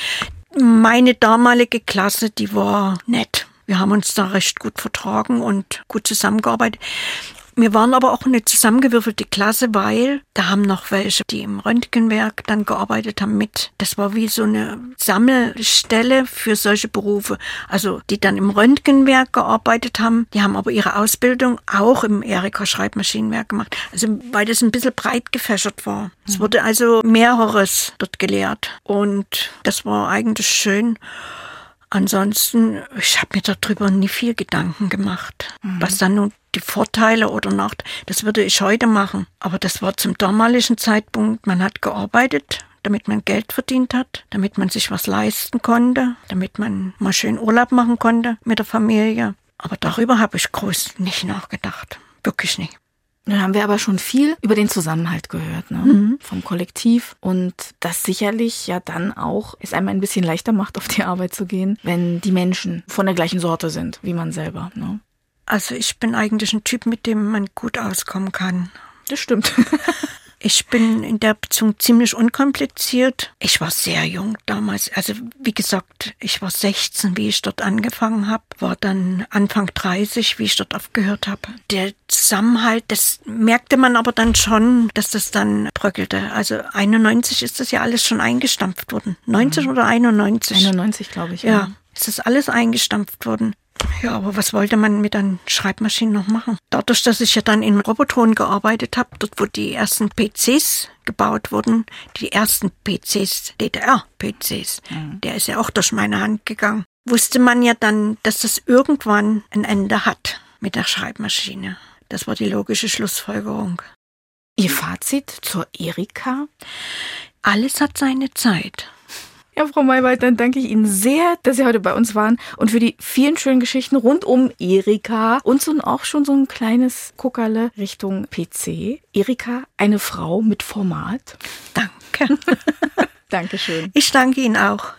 S3: Meine damalige Klasse, die war nett. Wir haben uns da recht gut vertragen und gut zusammengearbeitet. Wir waren aber auch eine zusammengewürfelte Klasse, weil da haben noch welche, die im Röntgenwerk dann gearbeitet haben mit. Das war wie so eine Sammelstelle für solche Berufe. Also die dann im Röntgenwerk gearbeitet haben, die haben aber ihre Ausbildung auch im Erika Schreibmaschinenwerk gemacht. Also weil das ein bisschen breit gefächert war. Es wurde also mehreres dort gelehrt und das war eigentlich schön. Ansonsten, ich habe mir darüber nie viel Gedanken gemacht. Was dann nun die Vorteile oder Nachteile, das würde ich heute machen. Aber das war zum damaligen Zeitpunkt, man hat gearbeitet, damit man Geld verdient hat, damit man sich was leisten konnte, damit man mal schön Urlaub machen konnte mit der Familie. Aber darüber habe ich groß nicht nachgedacht. Wirklich nicht.
S6: Nun haben wir aber schon viel über den Zusammenhalt gehört, ne?
S3: Mhm.
S6: vom Kollektiv und das sicherlich ja dann auch es einem ein bisschen leichter macht, auf die Arbeit zu gehen, wenn die Menschen von der gleichen Sorte sind wie man selber. Ne?
S3: Also ich bin eigentlich ein Typ, mit dem man gut auskommen kann.
S6: Das stimmt.
S3: Ich bin in der Beziehung ziemlich unkompliziert. Ich war sehr jung damals. Also wie gesagt, ich war 16, wie ich dort angefangen habe, war dann Anfang 30, wie ich dort aufgehört habe. Der Zusammenhalt, das merkte man aber dann schon, dass das dann bröckelte. Also 91 ist das ja alles schon eingestampft worden. 90 oder 91?
S6: 91, glaube ich.
S3: Ja, ist das alles eingestampft worden. Ja, aber was wollte man mit einer Schreibmaschine noch machen? Dadurch, dass ich ja dann in Robotron gearbeitet habe, dort wo die ersten PCs gebaut wurden, die ersten PCs, DDR-PCs, der ist ja auch durch meine Hand gegangen, wusste man ja dann, dass das irgendwann ein Ende hat mit der Schreibmaschine. Das war die logische Schlussfolgerung.
S6: Ihr Fazit zur Erika?
S3: Alles hat seine Zeit.
S6: Ja, Frau Maywald, dann danke ich Ihnen sehr, dass Sie heute bei uns waren und für die vielen schönen Geschichten rund um Erika und so auch schon so ein kleines Kuckerle Richtung PC. Erika, eine Frau mit Format.
S3: Danke.
S6: Dankeschön.
S3: Ich danke Ihnen auch.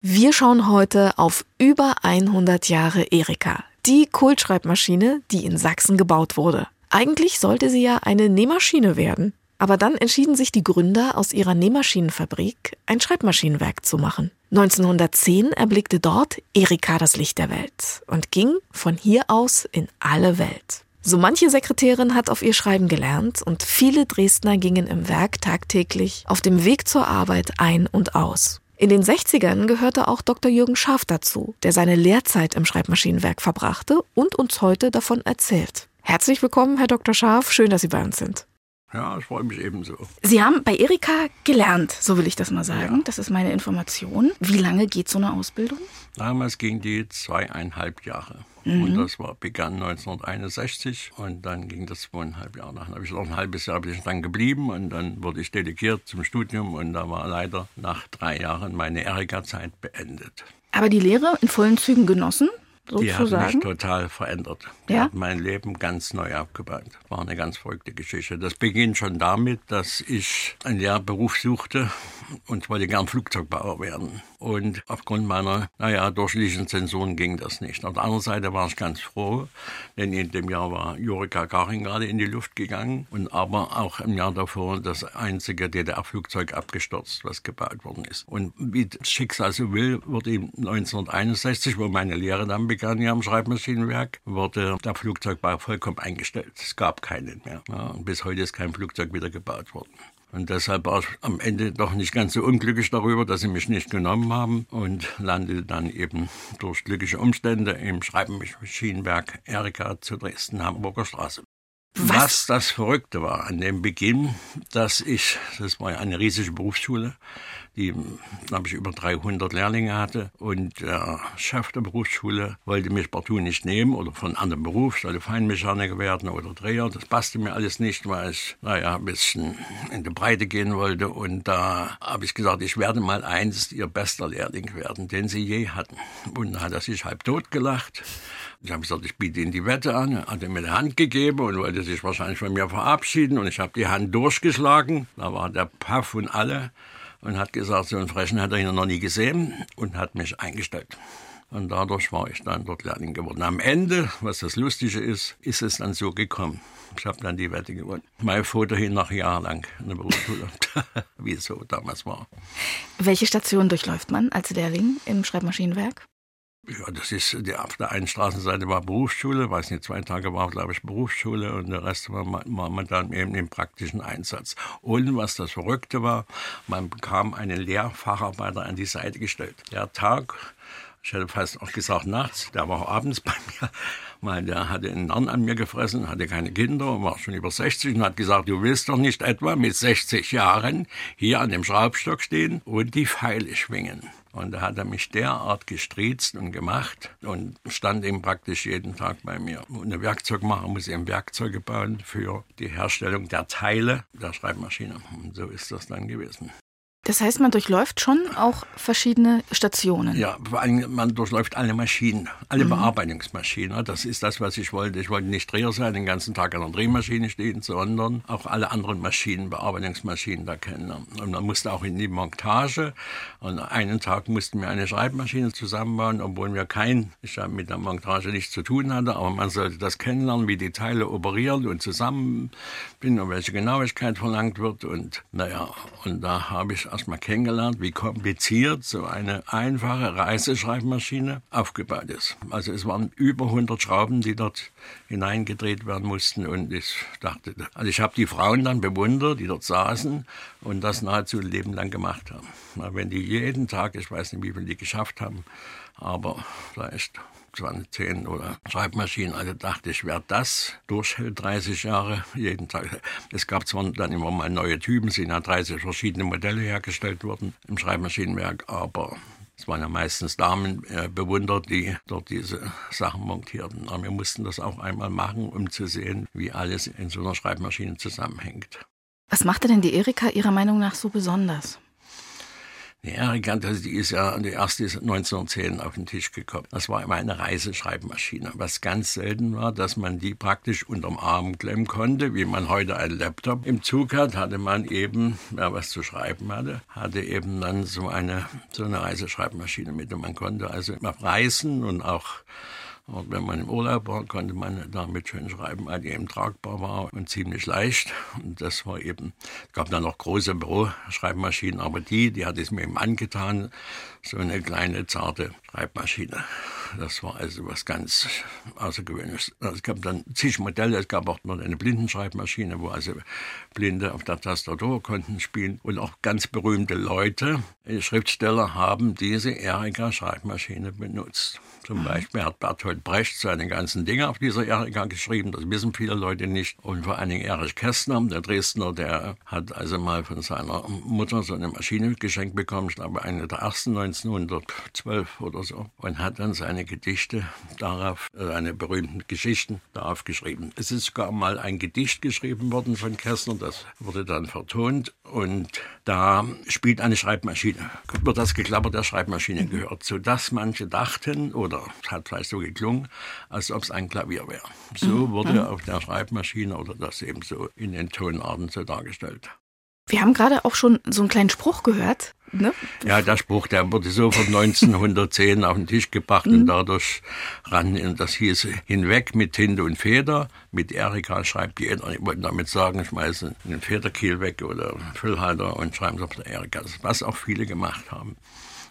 S6: Wir schauen heute auf über 100 Jahre Erika, die Kultschreibmaschine, die in Sachsen gebaut wurde. Eigentlich sollte sie ja eine Nähmaschine werden. Aber dann entschieden sich die Gründer aus ihrer Nähmaschinenfabrik, ein Schreibmaschinenwerk zu machen. 1910 erblickte dort Erika das Licht der Welt und ging von hier aus in alle Welt. So manche Sekretärin hat auf ihr Schreiben gelernt und viele Dresdner gingen im Werk tagtäglich auf dem Weg zur Arbeit ein und aus. In den 60ern gehörte auch Dr. Jürgen Scharf dazu, der seine Lehrzeit im Schreibmaschinenwerk verbrachte und uns heute davon erzählt. Herzlich willkommen, Herr Dr. Scharf. Schön, dass Sie bei uns sind.
S7: Ja, ich freue mich ebenso.
S6: Sie haben bei Erika gelernt, so will ich das mal sagen. Ja. Das ist meine Information. Wie lange geht so eine Ausbildung?
S7: Damals ging die zweieinhalb Jahre. Mhm. Und das war, begann 1961 und dann ging das zweieinhalb Jahre. Dann habe ich noch ein halbes Jahr bin ich dann geblieben und dann wurde ich delegiert zum Studium und da war leider nach drei Jahren meine Erika-Zeit beendet.
S6: Aber die Lehre in vollen Zügen genossen? Sozusagen?
S7: Die hat mich total verändert. Die ja? hat mein Leben ganz neu aufgebaut. War eine ganz verrückte Geschichte. Das beginnt schon damit, dass ich einen Lehrberuf suchte und wollte gern Flugzeugbauer werden. Und aufgrund meiner, naja, durchschnittlichen Zensuren ging das nicht. Auf der anderen Seite war ich ganz froh, denn in dem Jahr war Juri Gagarin gerade in die Luft gegangen und aber auch im Jahr davor das einzige DDR-Flugzeug abgestürzt, was gebaut worden ist. Und wie das Schicksal so will, wurde 1961, wo meine Lehre dann begann hier am Schreibmaschinenwerk, wurde der Flugzeugbau vollkommen eingestellt. Es gab keinen mehr. Ja, und bis heute ist kein Flugzeug wieder gebaut worden. Und deshalb war ich am Ende doch nicht ganz so unglücklich darüber, dass sie mich nicht genommen haben und landete dann eben durch glückliche Umstände im Schreibmaschinenwerk Erika zu Dresden, Hamburger Straße. Was? Was das Verrückte war an dem Beginn, dass ich, das war ja eine riesige Berufsschule, die, glaube ich, über 300 Lehrlinge hatte. Und der Chef der Berufsschule wollte mich partout nicht nehmen oder von anderem Beruf, sollte Feinmechaniker werden oder Dreher. Das passte mir alles nicht, weil ich, naja, ein bisschen in die Breite gehen wollte. Und da habe ich gesagt, ich werde mal einst ihr bester Lehrling werden, den sie je hatten. Und da hat er sich halb tot gelacht. Ich habe gesagt, ich biete Ihnen die Wette an. Er hat mir die Hand gegeben und wollte sich wahrscheinlich von mir verabschieden. Und ich habe die Hand durchgeschlagen. Da war der Paff und alle und hat gesagt, so einen Frechen hat er ihn noch nie gesehen und hat mich eingestellt. Und dadurch war ich dann dort Lehrling geworden. Am Ende, was das Lustige ist, ist es dann so gekommen. Ich habe dann die Wette gewonnen. Mein Foto hin nach jahrelang in der Berufsschule, wie es so damals war.
S6: Welche Station durchläuft man als Lehrling im Schreibmaschinenwerk?
S7: Ja, das ist, die, auf der einen Straßenseite war Berufsschule, weiß nicht, zwei Tage war, glaube ich, Berufsschule und der Rest war, war man dann eben im praktischen Einsatz. Und was das Verrückte war, man bekam einen Lehrfacharbeiter an die Seite gestellt. Der Tag, ich hätte fast auch gesagt nachts, der war abends bei mir, weil der hatte einen Narren an mir gefressen, hatte keine Kinder und war schon über 60 und hat gesagt, du willst doch nicht etwa mit 60 Jahren hier an dem Schraubstock stehen und die Pfeile schwingen. Und da hat er mich derart gestriezt und gemacht und stand eben praktisch jeden Tag bei mir. Und ein Werkzeugmacher muss eben Werkzeuge bauen für die Herstellung der Teile der Schreibmaschine. Und so ist das dann gewesen.
S6: Das heißt, man durchläuft schon auch verschiedene Stationen.
S7: Ja, vor allem man durchläuft alle Maschinen, alle mhm. Bearbeitungsmaschinen. Das ist das, was ich wollte. Ich wollte nicht Dreher sein, den ganzen Tag an der Drehmaschine stehen, sondern auch alle anderen Maschinen, Bearbeitungsmaschinen da kennen. Und man musste auch in die Montage. Und einen Tag mussten wir eine Schreibmaschine zusammenbauen, obwohl wir kein, ich habe mit der Montage nichts zu tun hatte, aber man sollte das kennenlernen, wie die Teile operieren und zusammenbinden und welche Genauigkeit verlangt wird. Und naja, und da habe ich erstmal kennengelernt, wie kompliziert so eine einfache Reiseschreibmaschine aufgebaut ist. Also es waren über 100 Schrauben, die dort hineingedreht werden mussten und ich dachte, also ich habe die Frauen dann bewundert, die dort saßen und das nahezu ein Leben lang gemacht haben. Wenn die jeden Tag, ich weiß nicht, wie viel die geschafft haben, aber vielleicht 2010 oder Schreibmaschinen. Also dachte ich, wer das durchhält, 30 Jahre, jeden Tag. Es gab zwar dann immer mal neue Typen, sind ja 30 verschiedene Modelle hergestellt worden im Schreibmaschinenwerk, aber es waren ja meistens Damen äh, bewundert, die dort diese Sachen montierten. Aber wir mussten das auch einmal machen, um zu sehen, wie alles in so einer Schreibmaschine zusammenhängt.
S6: Was machte denn die Erika Ihrer Meinung nach so besonders?
S7: Die Erika, die ist ja, die erste ist 1910 auf den Tisch gekommen. Das war immer eine Reiseschreibmaschine, was ganz selten war, dass man die praktisch unterm Arm klemmen konnte, wie man heute einen Laptop im Zug hat, hatte man eben, wer was zu schreiben hatte, hatte eben dann so eine, so eine Reiseschreibmaschine mit und man konnte also reisen und auch und wenn man im Urlaub war, konnte man damit schön schreiben, weil die eben tragbar war und ziemlich leicht. Und das war eben, es gab dann noch große Büroschreibmaschinen, aber die, die hat es mir eben angetan, so eine kleine, zarte Schreibmaschine. Das war also was ganz Außergewöhnliches. Es gab dann zig Modelle, es gab auch noch eine Blindenschreibmaschine, wo also Blinde auf der Tastatur konnten spielen. Und auch ganz berühmte Leute, Schriftsteller, haben diese Erika-Schreibmaschine benutzt. Zum Beispiel hat Bertolt Brecht seine ganzen Dinge auf dieser Erika geschrieben. Das wissen viele Leute nicht. Und vor allen Dingen Erich Kästner, der Dresdner, der hat also mal von seiner Mutter so eine Maschine geschenkt bekommen. Ich glaube, eine der ersten 1912 oder so. Und hat dann seine Gedichte darauf, seine äh, berühmten Geschichten darauf geschrieben. Es ist sogar mal ein Gedicht geschrieben worden von Kästner. Das wurde dann vertont. Und da spielt eine Schreibmaschine. Wird das Geklapper der Schreibmaschine gehört, sodass manche dachten, oder oder hat vielleicht so geklungen, als ob es ein Klavier wäre. So mhm. wurde mhm. auf der Schreibmaschine oder das eben so in den Tonarten so dargestellt.
S6: Wir haben gerade auch schon so einen kleinen Spruch gehört. Ne?
S7: Ja, der Spruch, der wurde so von 1910 auf den Tisch gebracht mhm. und dadurch ran, und das hieß hinweg mit Tinte und Feder, mit Erika schreibt jeder. Ich wollte damit sagen, schmeißen einen Federkiel weg oder Füllhalter und schreiben es auf der Erika, was auch viele gemacht haben.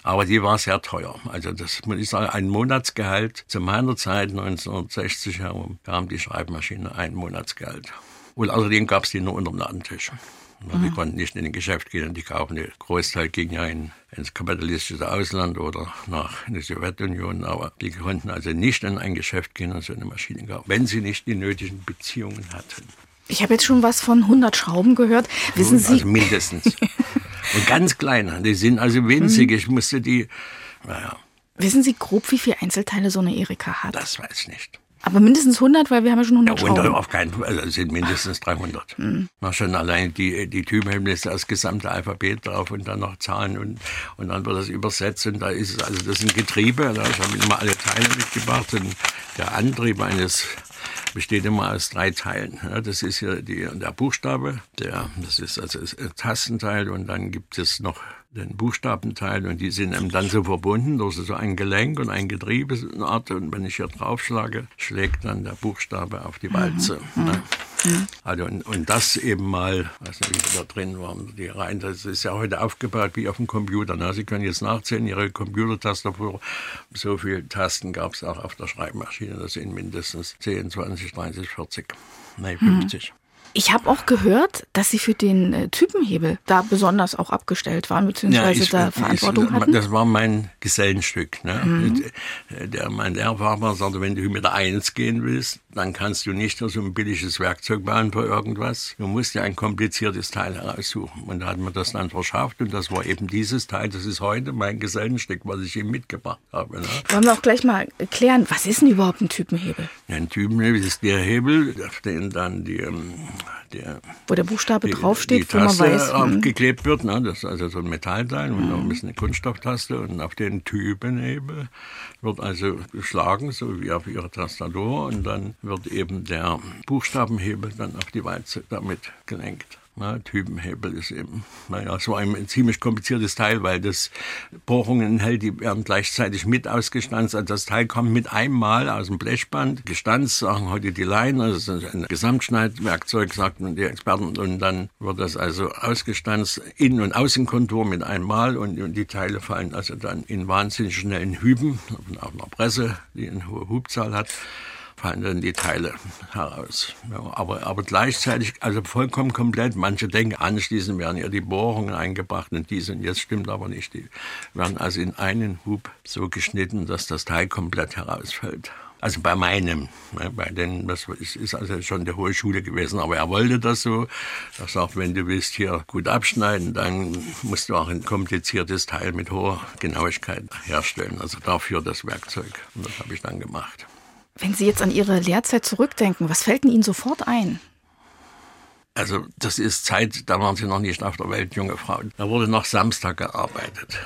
S7: Aber die war sehr teuer. Also das muss ich sagen, ein Monatsgehalt. Zu meiner Zeit, 1960 herum, kam die Schreibmaschine ein Monatsgehalt. Und außerdem gab es die nur unterm Ladentisch. Mhm. Die konnten nicht in ein Geschäft gehen und die kaufen. Der Großteil ging ja in, ins kapitalistische Ausland oder nach in die Sowjetunion. Aber die konnten also nicht in ein Geschäft gehen und so eine Maschine kaufen, wenn sie nicht die nötigen Beziehungen hatten.
S6: Ich habe jetzt schon was von 100 Schrauben gehört. Wissen Sie?
S7: Also mindestens. Und ganz kleine, die sind also winzig. Mhm. Ich musste die, naja.
S6: Wissen Sie grob, wie viele Einzelteile so eine Erika hat?
S7: Das weiß ich nicht.
S6: Aber mindestens 100, weil wir haben ja schon 100 ja, Schrauben.
S7: Auf keinen Fall, also sind mindestens 300. Mhm. Mal schon allein die, die Typenhemmel ist das gesamte Alphabet drauf und dann noch Zahlen und, und dann wird das übersetzt und da ist es, also das sind Getriebe, da, ich habe immer alle Teile mitgebracht und der Antrieb eines besteht immer aus drei Teilen. Das ist hier die, der Buchstabe, der, das ist also das Tastenteil und dann gibt es noch den Buchstabenteil und die sind dann so verbunden durch so ein Gelenk und ein Getriebe und wenn ich hier draufschlage, schlägt dann der Buchstabe auf die mhm. Walze. Mhm. Ne? Mhm. Also und, und, das eben mal, weiß nicht, wie da drin waren, die Reihen, das ist ja heute aufgebaut wie auf dem Computer. Ne? Sie können jetzt nachzählen, Ihre Computertastatur, so viele Tasten gab es auch auf der Schreibmaschine, das sind mindestens 10, 20, 30, 40, nein, 50.
S6: Ich habe auch gehört, dass Sie für den äh, Typenhebel da besonders auch abgestellt waren, beziehungsweise ja, ich, da Verantwortung ich, hatten.
S7: Das war mein Gesellenstück. Ne? Mhm. Der, mein Lehrfahrer sagte, wenn du mit der Eins gehen willst, dann kannst du nicht nur so ein billiges Werkzeug bauen für irgendwas. Du musst dir ein kompliziertes Teil heraussuchen. Und da hat man das dann verschafft und das war eben dieses Teil. Das ist heute mein Gesellenstück, was ich ihm mitgebracht habe. Ne?
S6: Wollen wir auch gleich mal klären, was ist denn überhaupt ein Typenhebel?
S7: Ein Typenhebel ist der Hebel, auf den dann die ähm, der,
S6: wo der Buchstabe die, draufsteht,
S7: die wo man weiß. Aufgeklebt wird. Ne? Das ist also so ein Metallteil und noch ein bisschen eine Kunststofftaste. Und auf den Typenhebel wird also geschlagen, so wie auf ihrer Tastatur. Und dann wird eben der Buchstabenhebel dann auf die Walze damit gelenkt. Na, Typenhebel ist eben, naja, so ein ziemlich kompliziertes Teil, weil das Bohrungen enthält, die werden gleichzeitig mit ausgestanzt. Also das Teil kommt mit einem Mal aus dem Blechband, gestanzt, sagen heute die Laien, also ein Gesamtschneidwerkzeug, sagten die Experten, und dann wird das also ausgestanzt, Innen- und Außenkontur mit einmal und, und die Teile fallen also dann in wahnsinnig schnellen Hüben, auf einer Presse, die eine hohe Hubzahl hat fallen die Teile heraus. Ja, aber, aber gleichzeitig, also vollkommen komplett. Manche denken, anschließend werden ja die Bohrungen eingebracht und dies und jetzt stimmt aber nicht. Die werden also in einen Hub so geschnitten, dass das Teil komplett herausfällt. Also bei meinem, ne, bei den, das ist also schon der hohe Schule gewesen, aber er wollte das so. Er sagt, wenn du willst hier gut abschneiden, dann musst du auch ein kompliziertes Teil mit hoher Genauigkeit herstellen. Also dafür das Werkzeug. Und das habe ich dann gemacht.
S6: Wenn Sie jetzt an Ihre Lehrzeit zurückdenken, was fällt Ihnen sofort ein?
S7: Also das ist Zeit, da waren sie noch nicht auf der Welt, junge Frau. Da wurde noch Samstag gearbeitet.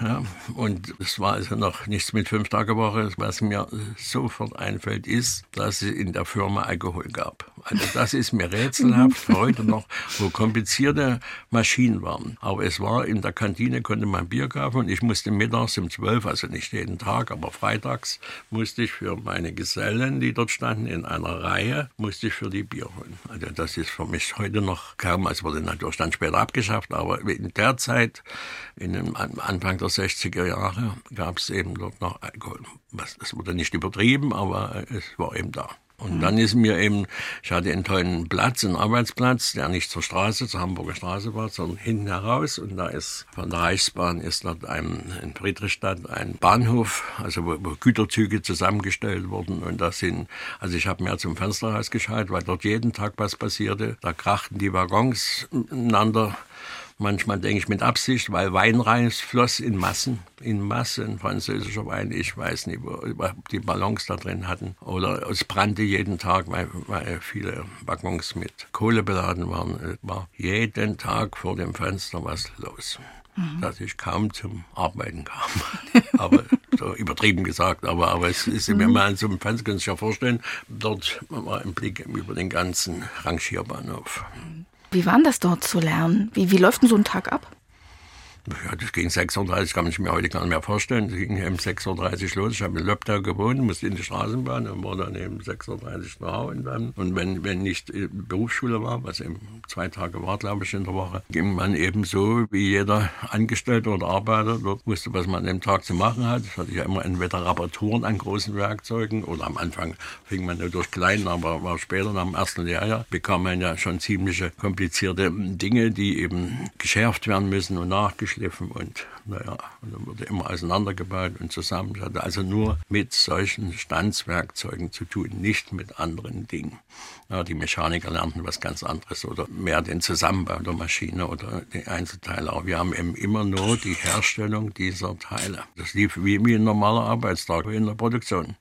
S7: Ja, und es war also noch nichts mit fünf Tage Woche. Was mir sofort einfällt, ist, dass es in der Firma Alkohol gab. Also das ist mir rätselhaft heute noch, wo komplizierte Maschinen waren. Aber es war in der Kantine, konnte man Bier kaufen und ich musste mittags um zwölf, also nicht jeden Tag, aber freitags, musste ich für meine Gesellen, die dort standen, in einer Reihe, musste ich für die Bier holen. Also das ist für mich heute noch kaum, es wurde natürlich dann später abgeschafft, aber in der Zeit, in dem Anfang der 60er Jahre, gab es eben dort noch Alkohol. Das wurde nicht übertrieben, aber es war eben da. Und dann ist mir eben, ich hatte einen tollen Platz, einen Arbeitsplatz, der nicht zur Straße, zur Hamburger Straße war, sondern hinten heraus. Und da ist von der Reichsbahn ist dort ein, in Friedrichstadt ein Bahnhof, also wo, wo Güterzüge zusammengestellt wurden. Und da sind, also ich habe mir zum Fenster rausgeschaut, weil dort jeden Tag was passierte. Da krachten die Waggons miteinander Manchmal denke ich mit Absicht, weil Wein floss in Massen, in Massen, französischer Wein. Ich weiß nicht, ob die Ballons da drin hatten. Oder es brannte jeden Tag, weil, weil viele Waggons mit Kohle beladen waren. Es war jeden Tag vor dem Fenster was los. Mhm. Dass ich kaum zum Arbeiten kam. aber so übertrieben gesagt, aber, aber es ist, mhm. wenn man so ein Fenster kann sich ja vorstellen, dort war ein Blick über den ganzen Rangierbahnhof. Mhm.
S6: Wie war das dort zu lernen? Wie, wie läuft denn so ein Tag ab?
S7: Ja, das ging 6.30 Uhr, kann sich mir heute gar nicht mehr vorstellen. Das ging um 6.30 Uhr los. Ich habe in Löbtau gewohnt, musste in die Straßenbahn und war dann eben 6.30 Uhr zu Hause. Und wenn, wenn nicht Berufsschule war, was eben zwei Tage war, glaube ich, in der Woche, ging man eben so, wie jeder Angestellte oder Arbeiter dort wusste, was man an dem Tag zu machen hat. Das hatte ja immer entweder Reparaturen an großen Werkzeugen oder am Anfang fing man nur durch kleinen, aber war später nach dem ersten Lehrjahr bekam man ja schon ziemliche komplizierte Dinge, die eben geschärft werden müssen und nachgeschärft geschliffen und naja, und dann wurde immer auseinandergebaut und zusammen. Ich hatte also nur mit solchen Standswerkzeugen zu tun, nicht mit anderen Dingen. Ja, die Mechaniker lernten was ganz anderes oder mehr den Zusammenbau der Maschine oder die Einzelteile. Aber wir haben eben immer nur die Herstellung dieser Teile. Das lief wie, wie ein normaler Arbeitstag in der Produktion.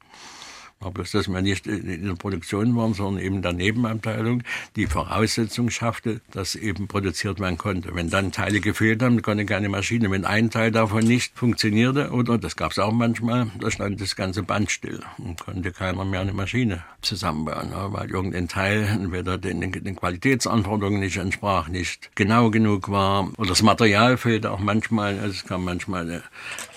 S7: Aber dass wir nicht in der Produktion waren, sondern eben der Nebenabteilung, die Voraussetzung schaffte, dass eben produziert werden konnte. Wenn dann Teile gefehlt haben, konnte keine Maschine. Wenn ein Teil davon nicht funktionierte, oder das gab es auch manchmal, da stand das ganze Band still und konnte keiner mehr eine Maschine zusammenbauen, weil irgendein Teil entweder den, den Qualitätsanforderungen nicht entsprach, nicht genau genug war oder das Material fehlte auch manchmal. Also es kam manchmal äh,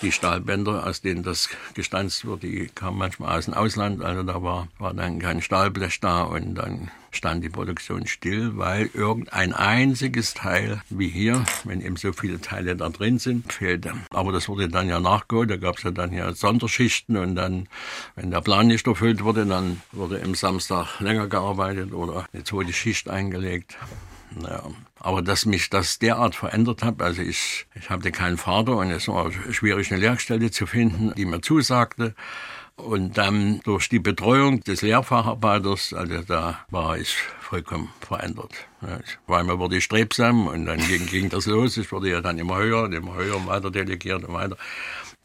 S7: die Stahlbänder, aus denen das gestanzt wurde, die kamen manchmal aus dem Ausland Deutschland. Also da war, war dann kein Stahlblech da und dann stand die Produktion still, weil irgendein einziges Teil, wie hier, wenn eben so viele Teile da drin sind, fehlte. Aber das wurde dann ja nachgeholt, da gab es ja dann ja Sonderschichten und dann, wenn der Plan nicht erfüllt wurde, dann wurde im Samstag länger gearbeitet oder eine zweite Schicht eingelegt. Naja, aber dass mich das derart verändert hat, also ich, ich hatte keinen Vater und es war schwierig, eine Lehrstelle zu finden, die mir zusagte. Und dann durch die Betreuung des Lehrfacharbeiters, also da war ich vollkommen verändert. War immer wurde ich strebsam und dann ging, ging das los. Ich wurde ja dann immer höher und immer höher und weiter delegiert und weiter.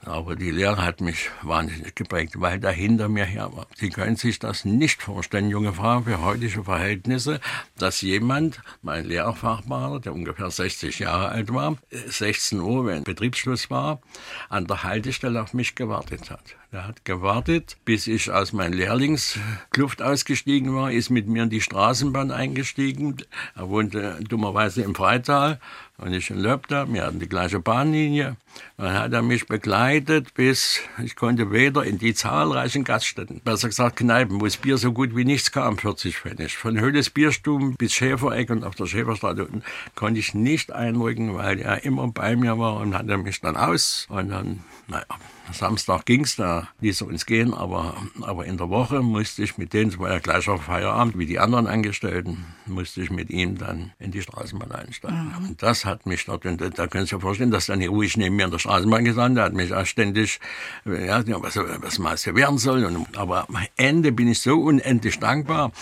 S7: Aber die Lehre hat mich wahnsinnig geprägt, weil da hinter mir her war. Sie können sich das nicht vorstellen, junge Frau, für heutige Verhältnisse, dass jemand, mein Lehrfachmaler, der ungefähr 60 Jahre alt war, 16 Uhr, wenn Betriebsschluss war, an der Haltestelle auf mich gewartet hat. Er hat gewartet, bis ich aus meiner Lehrlingskluft ausgestiegen war, ist mit mir in die Straßenbahn eingestiegen. Er wohnte dummerweise im Freital und ich in Löbda. Wir hatten die gleiche Bahnlinie. Dann hat er mich begleitet, bis ich konnte weder in die zahlreichen Gaststätten, besser gesagt Kneipen, wo das Bier so gut wie nichts kam, 40 Pfennig. Von Hölles Bierstuben bis Schäfereck und auf der Schäferstraße unten konnte ich nicht einrücken, weil er immer bei mir war und hat er mich dann aus. Und dann, naja, Samstag ging's, da ließ er uns gehen, aber, aber in der Woche musste ich mit denen, es war ja gleich auf Feierabend wie die anderen Angestellten, musste ich mit ihm dann in die Straßenbahn einsteigen. Mhm. Und das hat mich dort, und da können Sie sich vorstellen, dass dann ruhig neben mir in der Straßenbahn gesessen, der hat mich auch ständig, ja, was, was mal hier werden soll. Und, aber am Ende bin ich so unendlich dankbar.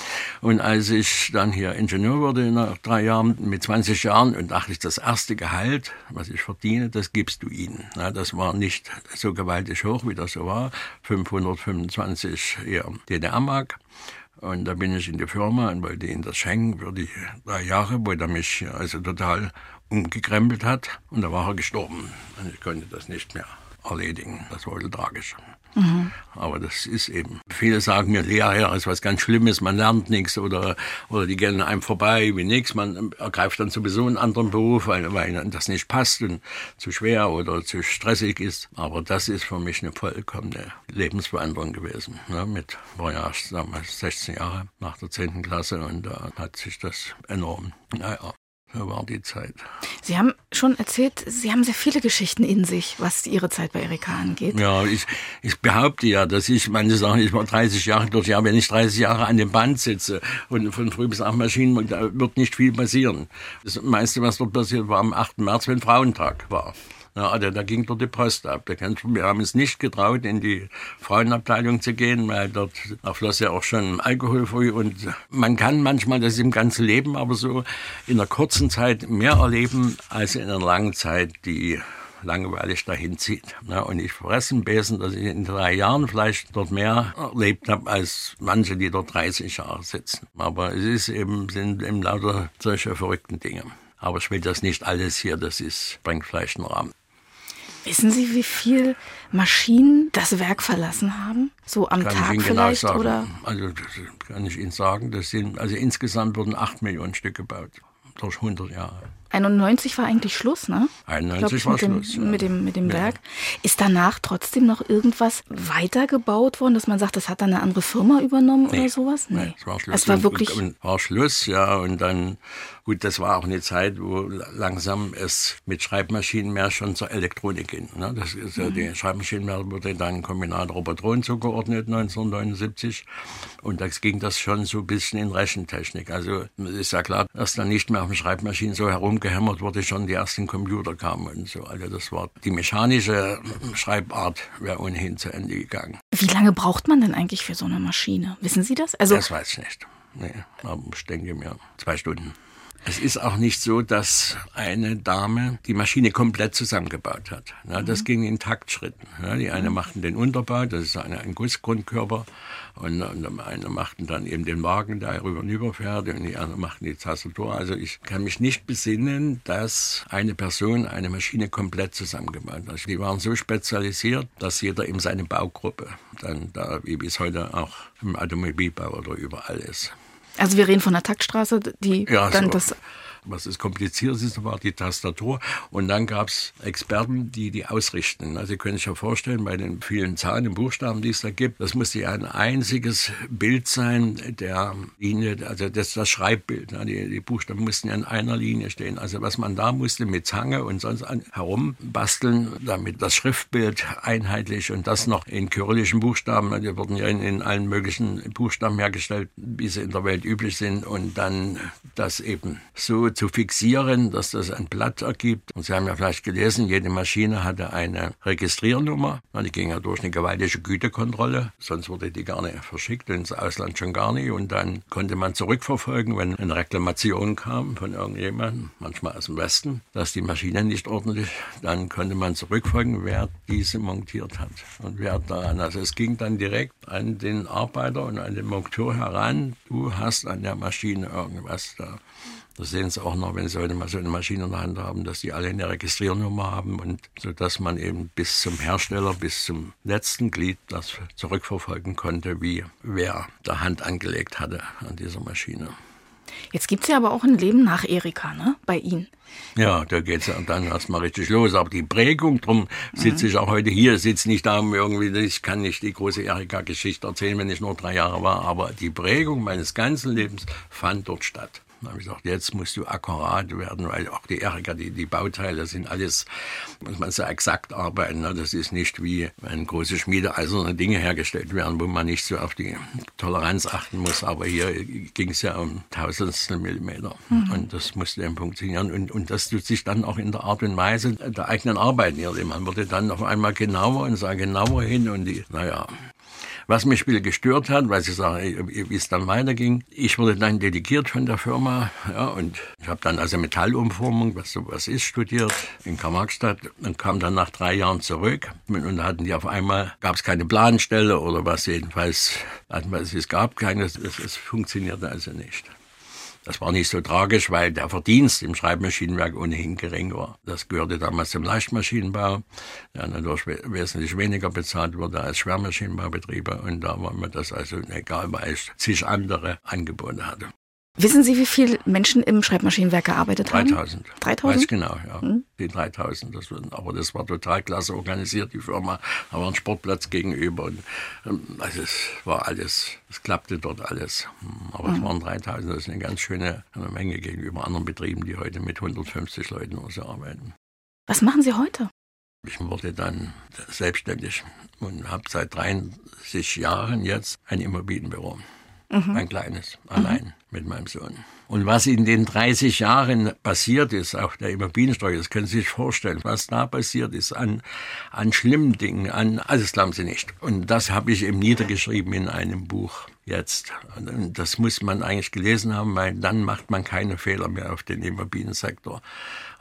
S7: Und als ich dann hier Ingenieur wurde nach drei Jahren, mit 20 Jahren, und dachte ich, das erste Gehalt, was ich verdiene, das gibst du ihnen. Ja, das war nicht so gewaltig hoch, wie das so war, 525 eher DDR-Mark. Und da bin ich in die Firma und wollte ihm das schenken für die drei Jahre, wo er mich also total umgekrempelt hat. Und da war er gestorben. Und ich konnte das nicht mehr erledigen. Das war tragisch. Mhm. Aber das ist eben. Viele sagen mir, ja, ja, ist was ganz Schlimmes, man lernt nichts oder, oder die gehen einem vorbei wie nichts. Man ergreift dann sowieso einen anderen Beruf, weil, weil das nicht passt und zu schwer oder zu stressig ist. Aber das ist für mich eine vollkommene Lebensveränderung gewesen. Ne? Mit, war ja damals 16 Jahre nach der 10. Klasse und da hat sich das enorm, naja, so war die Zeit.
S6: Sie haben schon erzählt, Sie haben sehr viele Geschichten in sich, was Ihre Zeit bei Erika angeht.
S7: Ja, ich, ich behaupte ja, dass ich, manche sagen, ich war 30 Jahre dort. Ja, wenn ich 30 Jahre an dem Band sitze und von früh bis acht Maschinen, da wird nicht viel passieren. Das meiste, was dort passiert, war am 8. März, wenn Frauentag war. Ja, also da ging dort die Post ab. Wir haben es nicht getraut, in die Frauenabteilung zu gehen, weil dort da floss ja auch schon Alkohol früh. Und man kann manchmal das im ganzen Leben aber so in einer kurzen Zeit mehr erleben, als in einer langen Zeit, die langweilig dahin zieht. Und ich fresse ein Besen, dass ich in drei Jahren vielleicht dort mehr erlebt habe, als manche, die dort 30 Jahre sitzen. Aber es ist eben, sind eben lauter solche verrückten Dinge. Aber ich will das nicht alles hier, das ist, bringt vielleicht einen Rahmen.
S6: Wissen Sie, wie viel Maschinen das Werk verlassen haben? So am kann Tag vielleicht
S7: genau
S6: oder?
S7: Also das kann ich Ihnen sagen. Das sind also insgesamt wurden acht Millionen Stück gebaut durch 100 Jahre.
S6: 91 war eigentlich Schluss, ne?
S7: 91 war
S6: mit
S7: Schluss.
S6: Dem, ja. Mit dem, mit dem ja. Werk. Ist danach trotzdem noch irgendwas weitergebaut worden, dass man sagt, das hat dann eine andere Firma übernommen nee. oder sowas?
S7: Nee. nee. es war Schluss. Es war wirklich. Und, und war Schluss, ja. Und dann, gut, das war auch eine Zeit, wo langsam es mit Schreibmaschinen mehr schon zur Elektronik ging. Ne? Das ist, mhm. Die Schreibmaschinen wurde dann Kombinat Robotron zugeordnet 1979. Und das ging das schon so ein bisschen in Rechentechnik. Also ist ja klar, dass dann nicht mehr auf den Schreibmaschinen so herum gehämmert wurde, schon die ersten Computer kamen und so. Also das war die mechanische Schreibart wäre ohnehin zu Ende gegangen.
S6: Wie lange braucht man denn eigentlich für so eine Maschine? Wissen Sie das?
S7: Also das weiß ich nicht. Nee, aber ich denke mir zwei Stunden. Es ist auch nicht so, dass eine Dame die Maschine komplett zusammengebaut hat. das mhm. ging in Taktschritten. die eine machten den Unterbau, das ist eine, ein Gussgrundkörper, und, und eine machten dann eben den Wagen, der rüber und rüber fährt, und die andere machten die Tastatur. Also ich kann mich nicht besinnen, dass eine Person eine Maschine komplett zusammengebaut hat. Die waren so spezialisiert, dass jeder eben seine Baugruppe dann da, wie es heute auch im Automobilbau oder überall ist.
S6: Also wir reden von der Taktstraße, die ja, dann so. das
S7: was es kompliziert ist, war die Tastatur. Und dann gab es Experten, die die ausrichten. Also Sie können sich ja vorstellen, bei den vielen Zahlen und Buchstaben, die es da gibt, das musste ja ein einziges Bild sein der Linie, also das, das Schreibbild. Die, die Buchstaben mussten ja in einer Linie stehen. Also was man da musste mit Zange und sonst herumbasteln, damit das Schriftbild einheitlich und das noch in kyrillischen Buchstaben, die wurden ja in, in allen möglichen Buchstaben hergestellt, wie sie in der Welt üblich sind und dann das eben so zu fixieren, dass das ein Blatt ergibt. Und Sie haben ja vielleicht gelesen, jede Maschine hatte eine Registriernummer. Die ging ja durch eine gewaltige Gütekontrolle, sonst wurde die gar nicht verschickt, ins Ausland schon gar nicht. Und dann konnte man zurückverfolgen, wenn eine Reklamation kam von irgendjemandem, manchmal aus dem Westen, dass die Maschine nicht ordentlich, dann konnte man zurückfolgen, wer diese montiert hat und wer daran. Also es ging dann direkt an den Arbeiter und an den Monteur heran, du hast an der Maschine irgendwas da das sehen Sie auch noch, wenn Sie heute mal so eine Maschine in der Hand haben, dass die alle eine Registriernummer haben und so dass man eben bis zum Hersteller, bis zum letzten Glied das zurückverfolgen konnte, wie wer da Hand angelegt hatte an dieser Maschine.
S6: Jetzt gibt es ja aber auch ein Leben nach Erika, ne? Bei Ihnen.
S7: Ja, da geht es dann erstmal richtig los. Aber die Prägung, drum sitze ich auch heute hier, sitze nicht da um irgendwie, ich kann nicht die große Erika-Geschichte erzählen, wenn ich nur drei Jahre war, aber die Prägung meines ganzen Lebens fand dort statt. Dann habe ich gesagt, jetzt musst du akkurat werden, weil auch die Erika, die, die Bauteile sind alles, muss man so exakt arbeiten. Ne? Das ist nicht wie wenn große schmiedeeiserne Dinge hergestellt werden, wo man nicht so auf die Toleranz achten muss. Aber hier ging es ja um tausendstel Millimeter. Mhm. Und das musste eben funktionieren. Und, und das tut sich dann auch in der Art und Weise der eigenen Arbeit niederlegen. Man wurde dann auf einmal genauer und sah genauer hin und die, naja, Was mich viel gestört hat, weil Sie sagen, wie es dann weiterging, ich wurde dann delegiert von der Firma ja, und ich habe dann also Metallumformung, was sowas ist, studiert in Karl-Marx-Stadt und kam dann nach drei Jahren zurück und hatten die auf einmal, gab es keine Planstelle oder was jedenfalls, es gab keine, es, es funktionierte also nicht. Das war nicht so tragisch, weil der Verdienst im Schreibmaschinenwerk ohnehin gering war. Das gehörte damals zum Leichtmaschinenbau, der natürlich wesentlich weniger bezahlt wurde als Schwermaschinenbaubetriebe. Und da war mir das also egal, weil ich zig andere Angebote hatte.
S6: Wissen Sie, wie viele Menschen im Schreibmaschinenwerk gearbeitet haben?
S7: 3000.
S6: 3000?
S7: Weiß genau, ja. Mhm. Die 3000. Das, aber das war total klasse organisiert, die Firma. Da war ein Sportplatz gegenüber. Und, ähm, also es war alles, es klappte dort alles. Aber mhm. es waren 3000. Das ist eine ganz schöne eine Menge gegenüber anderen Betrieben, die heute mit 150 Leuten oder so arbeiten.
S6: Was machen Sie heute?
S7: Ich wurde dann selbstständig und habe seit 30 Jahren jetzt ein Immobilienbüro. Mhm. Ein kleines, allein mhm. mit meinem Sohn. Und was in den 30 Jahren passiert ist, auch der Immobiliensteuer, das können Sie sich vorstellen, was da passiert ist an, an schlimmen Dingen, an, also das glauben Sie nicht. Und das habe ich eben niedergeschrieben in einem Buch jetzt. Und das muss man eigentlich gelesen haben, weil dann macht man keine Fehler mehr auf den Immobiliensektor.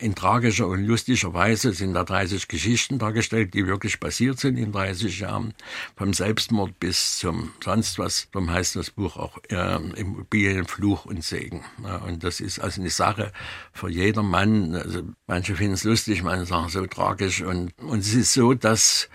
S7: In tragischer und lustiger Weise sind da 30 Geschichten dargestellt, die wirklich passiert sind in 30 Jahren. Vom Selbstmord bis zum sonst was. Darum heißt das Buch auch äh, Immobilien, Fluch und Segen. Ja, und das ist also eine Sache für jedermann. Also manche finden es lustig, manche sagen so tragisch. Und, und es ist so, dass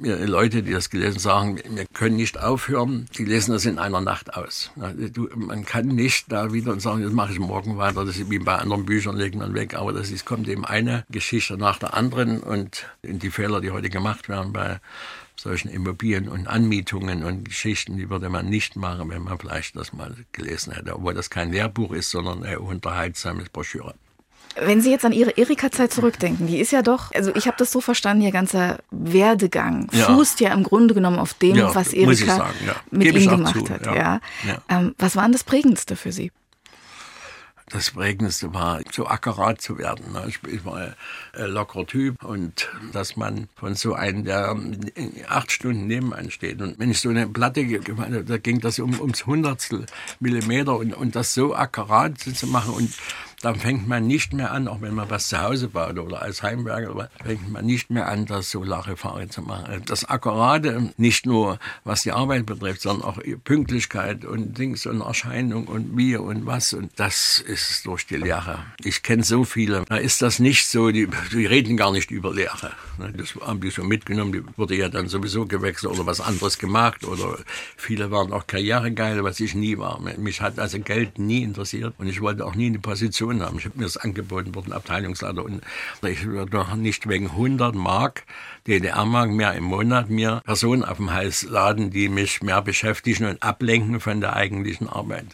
S7: mir Leute, die das gelesen sagen, wir können nicht aufhören. Die lesen das in einer Nacht aus. Du, man kann nicht da wieder und sagen, das mache ich morgen weiter. Das ist wie bei anderen Büchern, legt man weg. Aber das ist kommt eben eine Geschichte nach der anderen und die Fehler, die heute gemacht werden bei solchen Immobilien und Anmietungen und Geschichten, die würde man nicht machen, wenn man vielleicht das mal gelesen hätte, obwohl das kein Lehrbuch ist, sondern eine unterhaltsame Broschüre.
S6: Wenn Sie jetzt an Ihre Erika-Zeit zurückdenken, die ist ja doch, also ich habe das so verstanden, Ihr ganzer Werdegang ja. fußt ja im Grunde genommen auf dem, ja, was Erika sagen, ja. mit Ihnen gemacht zu, hat. Ja. Ähm, was war denn das Prägendste für Sie?
S7: das Prägendste war, so akkurat zu werden. Ne? Ich war ein lockerer Typ und dass man von so einem, der acht Stunden neben einem steht und wenn ich so eine Platte gemacht habe, da ging das um, ums Hundertstel Millimeter und, und das so akkurat zu machen und dann fängt man nicht mehr an, auch wenn man was zu Hause baut oder als Heimwerker, fängt man nicht mehr an, das so Larifari zu machen. Das Akkurate, nicht nur was die Arbeit betrifft, sondern auch Pünktlichkeit und Dings und Erscheinung und wie und was. Und das ist durch die Lehre. Ich kenne so viele, da ist das nicht so, die, die reden gar nicht über Lehre. Das haben die so mitgenommen, die wurde ja dann sowieso gewechselt oder was anderes gemacht oder viele waren auch karrieregeil, was ich nie war. Mich hat also Geld nie interessiert und ich wollte auch nie eine Position Position haben. Ich habe mir das angeboten worden, Abteilungsleiter. Und ich würde doch nicht wegen 100 Mark DDR-Mark mehr im Monat mir Personen auf dem Hals laden, die mich mehr beschäftigen und ablenken von der eigentlichen Arbeit.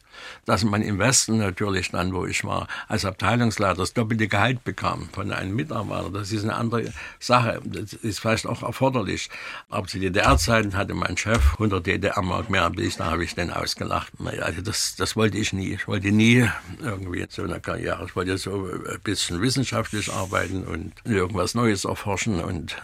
S7: Dass man im Westen natürlich dann, wo ich war, als Abteilungsleiter das doppelte Gehalt bekam von einem Mitarbeiter, das ist eine andere Sache. Das ist vielleicht auch erforderlich. Aber zu DDR-Zeiten hatte mein Chef 100 DDR-Mark mehr da habe ich den ausgelacht. Also das, das wollte ich nie. Ich wollte nie irgendwie so eine Karriere. Ich wollte so ein bisschen wissenschaftlich arbeiten und irgendwas Neues erforschen und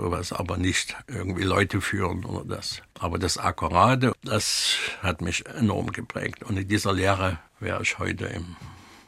S7: sowas, aber nicht irgendwie Leute führen oder das. Aber das Akkurate, das hat mich enorm geprägt. Und in dieser Lehre wäre ich heute im,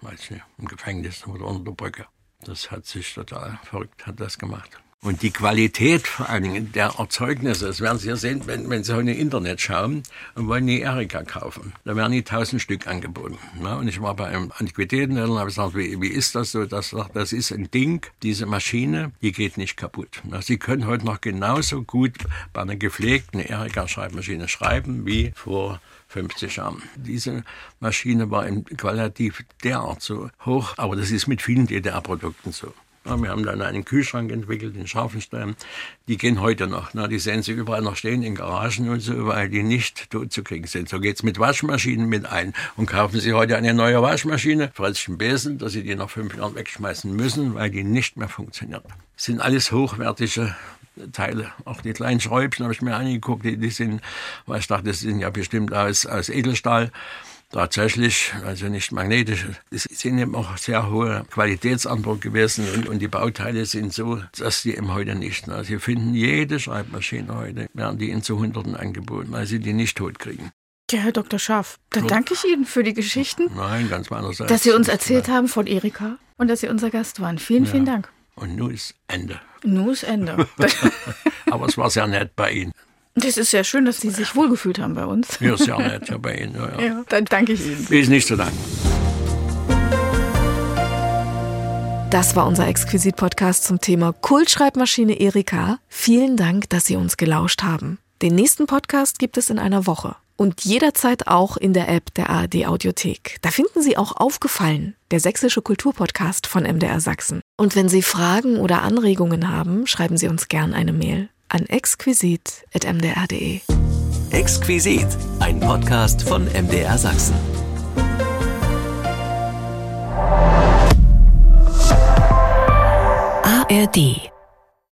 S7: weiß nicht, im Gefängnis oder unter der Brücke. Das hat sich total verrückt, hat das gemacht. Und die Qualität vor allen Dingen der Erzeugnisse, das werden Sie ja sehen, wenn, wenn Sie heute im Internet schauen und wollen die Erika kaufen. Da werden die tausend Stück angeboten. Ne? Und ich war bei einem Antiquitätenhändler und habe gesagt, wie, wie ist das so? Das, das ist ein Ding, diese Maschine, die geht nicht kaputt. Ne? Sie können heute noch genauso gut bei einer gepflegten Erika-Schreibmaschine schreiben wie vor 50 Jahren. Diese Maschine war im qualitativ derart so hoch, aber das ist mit vielen DDR-Produkten so. Wir haben dann einen Kühlschrank entwickelt in Scharfenstein. Die gehen heute noch. Na, die sehen sie überall noch stehen in Garagen und so, weil die nicht tot zu kriegen sind. So geht's mit Waschmaschinen mit ein. Und kaufen Sie heute eine neue Waschmaschine, Fretzchen Besen, dass Sie die nach fünf Jahren wegschmeißen müssen, weil die nicht mehr funktioniert. Das sind alles hochwertige Teile. Auch die kleinen Schräubchen habe ich mir angeguckt, die, die sind, weil ich dachte, das sind ja bestimmt aus, aus Edelstahl. Tatsächlich, also nicht magnetisch, es sind eben auch sehr hohe Qualitätsanspruch gewesen und, und die Bauteile sind so, dass die eben heute nicht, also Sie finden jede Schreibmaschine heute, werden die in zu Hunderten angeboten, weil sie die nicht tot kriegen.
S1: Ja, Herr Dr. Schaff, dann danke ich Ihnen für die Geschichten.
S7: Nein, ganz meinerseits.
S1: Dass Sie uns erzählt haben von Erika und dass Sie unser Gast waren. Vielen, ja. vielen Dank.
S7: Und nun ist Ende.
S1: Nun ist Ende.
S7: Aber es war sehr nett bei Ihnen.
S1: Das ist sehr schön, dass Sie sich wohlgefühlt haben bei uns.
S7: Ja, sehr nett ja, bei Ihnen. Ja,
S1: ja. ja, dann danke ich Ihnen.
S7: Ist nicht zu danken.
S1: Das war unser Exquisit-Podcast zum Thema Kultschreibmaschine Erika. Vielen Dank, dass Sie uns gelauscht haben. Den nächsten Podcast gibt es in einer Woche und jederzeit auch in der App der ARD Audiothek. Da finden Sie auch aufgefallen, der sächsische Kulturpodcast von MDR Sachsen. Und wenn Sie Fragen oder Anregungen haben, schreiben Sie uns gern eine Mail an exquisit.mdr.de.
S2: Exquisit, ein Podcast von MDR Sachsen.
S1: ARD